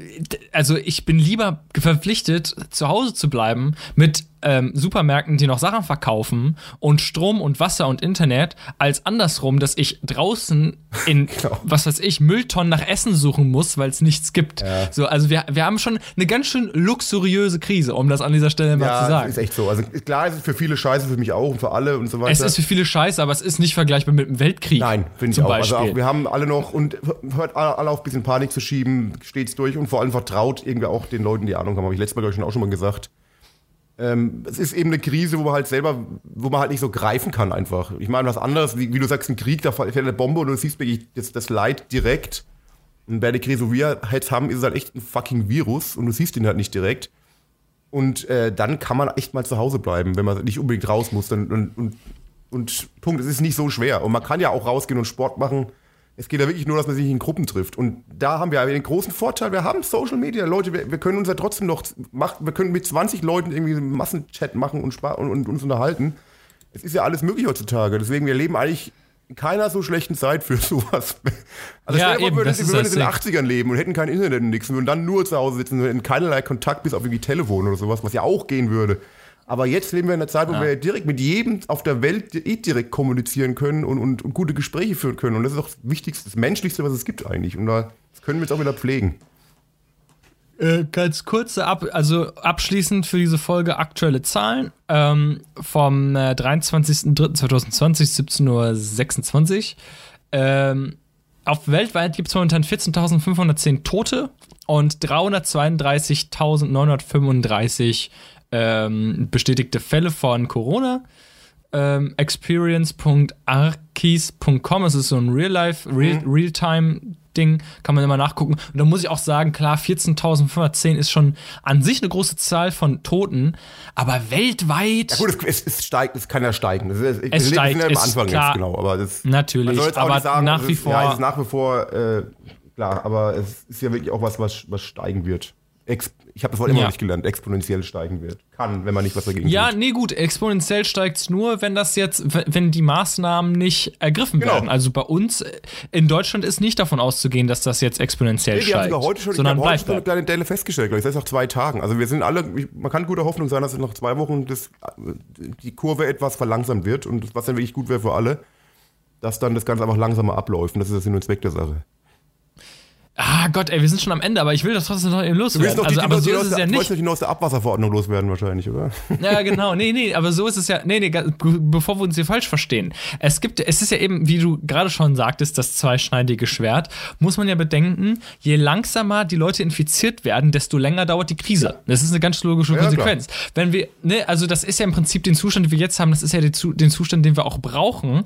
also ich bin lieber verpflichtet, zu Hause zu bleiben mit ähm, Supermärkten, die noch Sachen verkaufen und Strom und Wasser und Internet, als andersrum, dass ich draußen in, Genau. was weiß ich, Mülltonnen nach Essen suchen muss, weil es nichts gibt. So, also wir, wir haben schon eine ganz schön luxuriöse Krise, um das an dieser Stelle mal zu Ja, sagen. ist echt so. Also klar ist es für viele scheiße, für mich auch und für alle und so weiter. Es ist für viele scheiße, aber es ist nicht vergleichbar mit dem Weltkrieg. Nein, finde ich auch. Beispiel. Also auch. Wir haben alle noch und hört alle alle auf, ein bisschen Panik zu schieben, stets durch und vor allem vertraut irgendwie auch den Leuten, die Ahnung haben. Habe ich letztes Mal, glaube ich, schon auch schon mal gesagt. Ähm, es ist eben eine Krise, wo man halt selber, wo man halt nicht so greifen kann einfach. Ich meine, was anderes, wie, wie du sagst, ein Krieg, da fällt eine Bombe und du siehst wirklich das, das Leid direkt. Und bei der Krise, wo wir jetzt haben, ist es halt echt ein fucking Virus und du siehst ihn halt nicht direkt. Und äh, dann kann man echt mal zu Hause bleiben, wenn man nicht unbedingt raus muss. Dann, und, und, und Punkt, es ist nicht so schwer. Und man kann ja auch rausgehen und Sport machen. Es geht ja wirklich nur, dass man sich in Gruppen trifft. Und da haben wir den großen Vorteil, wir haben Social Media. Leute, wir, wir können uns ja trotzdem noch, mach, wir können mit 20 Leuten irgendwie einen Massenchat machen und, und, und uns unterhalten. Es ist ja alles möglich heutzutage. Deswegen, wir leben eigentlich in keiner so schlechten Zeit für sowas. Also Ja, stell dir vor, wir würden, in den Ding. 80ern leben und hätten kein Internet und nichts und würden dann nur zu Hause sitzen und hätten keinerlei Kontakt bis auf irgendwie Telefon oder sowas, was ja auch gehen würde. Aber jetzt leben wir in einer Zeit, wo wir direkt mit jedem auf der Welt eh direkt kommunizieren können und, und, und gute Gespräche führen können. Und das ist doch das Wichtigste, das Menschlichste, was es gibt eigentlich. Und da das können wir jetzt auch wieder pflegen. Äh, ganz kurze, ab, also abschließend für diese Folge aktuelle Zahlen. Ähm, vom äh, 23.03.2020, 17.26 Uhr. Ähm, auf weltweit gibt es momentan 14.510 Tote und 332.935 ähm, bestätigte Fälle von Corona. Ähm, experience.arkis.com, es ist so ein Real-Life, Real- Real-Time-Ding, kann man immer nachgucken. Und da muss ich auch sagen, klar, 14.510 ist schon an sich eine große Zahl von Toten, aber weltweit. Ja gut, es, es, es steigt, es kann ja steigen. Ist, Es wir steigt, ja am ist Anfang klar. jetzt, genau. Aber das, Natürlich, man soll jetzt auch aber nicht sagen, nach es wie ist, vor- Ja, es ist nach wie vor, äh, klar, aber es ist ja wirklich auch was, was, was steigen wird. Ich habe das Wort immer Ja. noch nicht gelernt, exponentiell steigen wird. Kann, wenn man nicht was dagegen Ja, tut. nee, gut, exponentiell steigt es nur, wenn das jetzt, wenn die Maßnahmen nicht ergriffen Genau. werden. Also bei uns äh, in Deutschland ist nicht davon auszugehen, dass das jetzt exponentiell Nee, steigt. sogar heute schon, sondern haben heute bleibt schon eine kleine Delle festgestellt, glaube ich. Das heißt nach zwei Tagen. Also wir sind alle, ich- man kann guter Hoffnung sein, dass nach zwei Wochen das, die Kurve etwas verlangsamt wird und was dann wirklich gut wäre für alle, dass dann das Ganze einfach langsamer abläuft. Und das ist der Sinn und Zweck der Sache. Ah Gott, ey, wir sind schon am Ende, aber ich will das trotzdem noch eben Du willst loswerden. noch Also, die, aber die, so die, ist es ja du nicht. noch neueste Abwasserverordnung loswerden wahrscheinlich, oder? Ja, genau. Nee, nee, aber so ist es ja. Nee, nee, bevor wir uns hier falsch verstehen. Es gibt, es ist ja eben, wie du gerade schon sagtest, das zweischneidige Schwert. Muss man ja bedenken, je langsamer die Leute infiziert werden, desto länger dauert die Krise. Das ist eine ganz logische Ja, Konsequenz. Wenn wir, ne, also das ist ja im Prinzip den Zustand, den wir jetzt haben, das ist ja den Zustand, den wir auch brauchen.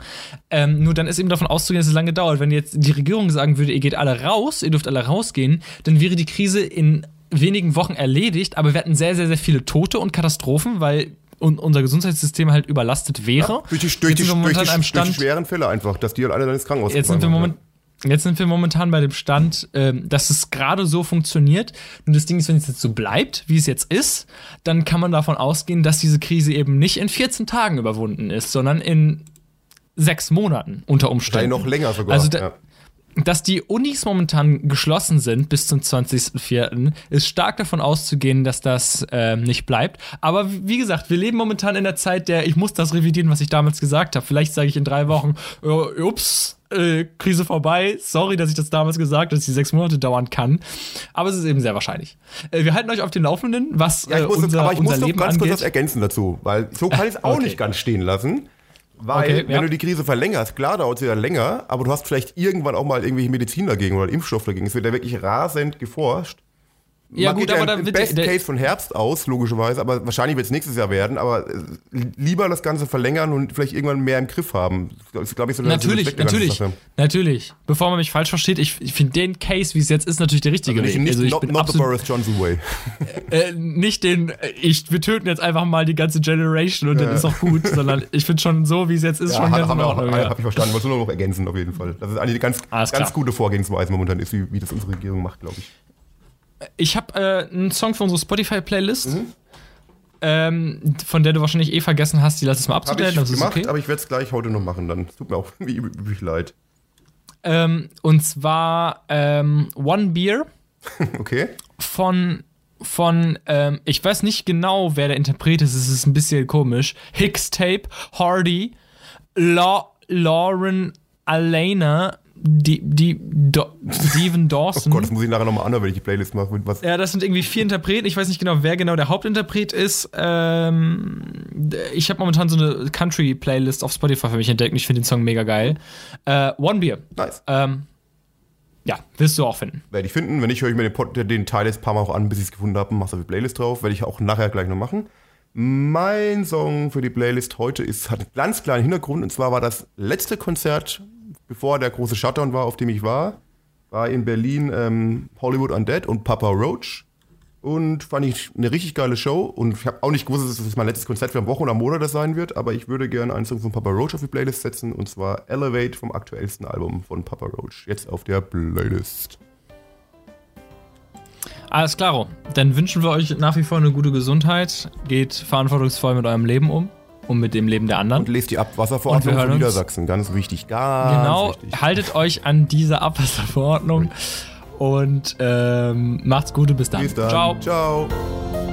Ähm, nur dann ist eben davon auszugehen, dass es lange dauert. Wenn jetzt die Regierung sagen würde, ihr geht alle raus, ihr dürft alle rausgehen, dann wäre die Krise in wenigen Wochen erledigt, aber wir hätten sehr, sehr, sehr viele Tote und Katastrophen, weil un unser Gesundheitssystem halt überlastet wäre. Durch die, durch, Jetzt die, sind wir durch, momentan die, einem durch die Stand- schweren Fälle einfach, dass die halt alle dann ins Krankenhaus Jetzt sind wir gebracht moment, Jetzt sind wir momentan bei dem Stand, ähm, dass es gerade so funktioniert. Und das Ding ist, wenn es jetzt so bleibt, wie es jetzt ist, dann kann man davon ausgehen, dass diese Krise eben nicht in 14 Tagen überwunden ist, sondern in sechs Monaten unter Umständen. Vielleicht noch länger sogar. Also da, ja. Dass die Unis momentan geschlossen sind bis zum 20.04., ist stark davon auszugehen, dass das äh, nicht bleibt. Aber wie gesagt, wir leben momentan in der Zeit der, ich muss das revidieren, was ich damals gesagt habe. Vielleicht sage ich in drei Wochen, äh, ups, äh, Krise vorbei. Sorry, dass ich das damals gesagt habe, dass die sechs Monate dauern kann. Aber es ist eben sehr wahrscheinlich. Äh, wir halten euch auf den Laufenden, was Ja, ich äh, muss, unser, aber ich unser muss Leben ganz kurz was angeht. ergänzen dazu, weil so kann ich es auch Okay. nicht ganz stehen lassen. Weil, Okay, wenn ja. du die Krise verlängerst, klar dauert es wieder länger, aber du hast vielleicht irgendwann auch mal irgendwelche Medizin dagegen oder Impfstoff dagegen. Es wird ja wirklich rasend geforscht. Ja, Man gut, geht aber ja im wird Best Case von Herbst aus, logischerweise, aber wahrscheinlich wird es nächstes Jahr werden, aber äh, lieber das Ganze verlängern und vielleicht irgendwann mehr im Griff haben. Das ist, glaube ich, so Natürlich, ganzen natürlich, natürlich. Bevor man mich falsch versteht, ich, ich finde den Case, wie es jetzt ist, natürlich der richtige Also nicht, Weg. Also ich not, bin not the Boris Johnson way. äh, nicht den, äh, ich, wir töten jetzt einfach mal die ganze Generation und dann ist auch gut, sondern ich finde schon so, wie es jetzt ist, schon ganz in Ordnung. Ja. hab ich verstanden. Wollte nur noch ergänzen, auf jeden Fall. Das ist eine ganz, ganz klar. gute Vorgehensweise momentan ist, wie, wie das unsere Regierung macht, glaube ich. Ich habe äh, einen Song für unsere Spotify-Playlist, Mhm. ähm, von der du wahrscheinlich eh vergessen hast, die lass es mal abzustellen. ich Das ist gemacht, okay. aber ich werde es gleich heute noch machen. Dann tut mir auch wie üblich leid. Ähm, und zwar ähm, One Beer Okay? von von, ähm, ich weiß nicht genau, wer der Interpret ist, es ist ein bisschen komisch. Hicks Tape, Hardy, La Lauren Alana, die, die, Do Steven Oh Dawson. Gott, das muss ich nachher nochmal anhören, wenn ich die Playlist mache. Was, Ja, das sind irgendwie vier Interpreten. Ich weiß nicht genau, wer genau der Hauptinterpret ist. Ähm, ich habe momentan so eine Country-Playlist auf Spotify für mich entdeckt und ich finde den Song mega geil. Äh, One Beer. nice. Ähm, ja, wirst du auch finden. Werde ich finden. Wenn nicht, höre ich mir den, Pod, den Teil jetzt ein paar Mal auch an, bis ich es gefunden habe und mache auf die Playlist drauf. Werde ich auch nachher gleich noch machen. Mein Song für die Playlist heute ist, hat einen ganz kleinen Hintergrund. Und zwar war das letzte Konzert, bevor der große Shutdown war, auf dem ich war. War in Berlin ähm, Hollywood Undead und Papa Roach. Und fand ich eine richtig geile Show. Und ich habe auch nicht gewusst, dass das mein letztes Konzert für eine Woche oder Monat sein wird. Aber ich würde gerne einen Song von Papa Roach auf die Playlist setzen. Und zwar Elevate vom aktuellsten Album von Papa Roach. Jetzt auf der Playlist. Alles klaro. Dann wünschen wir euch nach wie vor eine gute Gesundheit. Geht verantwortungsvoll mit eurem Leben um und mit dem Leben der anderen. Und lest die Und Abwasserverordnung von Niedersachsen. Ganz wichtig, ganz Genau, wichtig. haltet euch an diese Abwasserverordnung und ähm, macht's Gute, bis dann. Bis dann. Ciao. Ciao.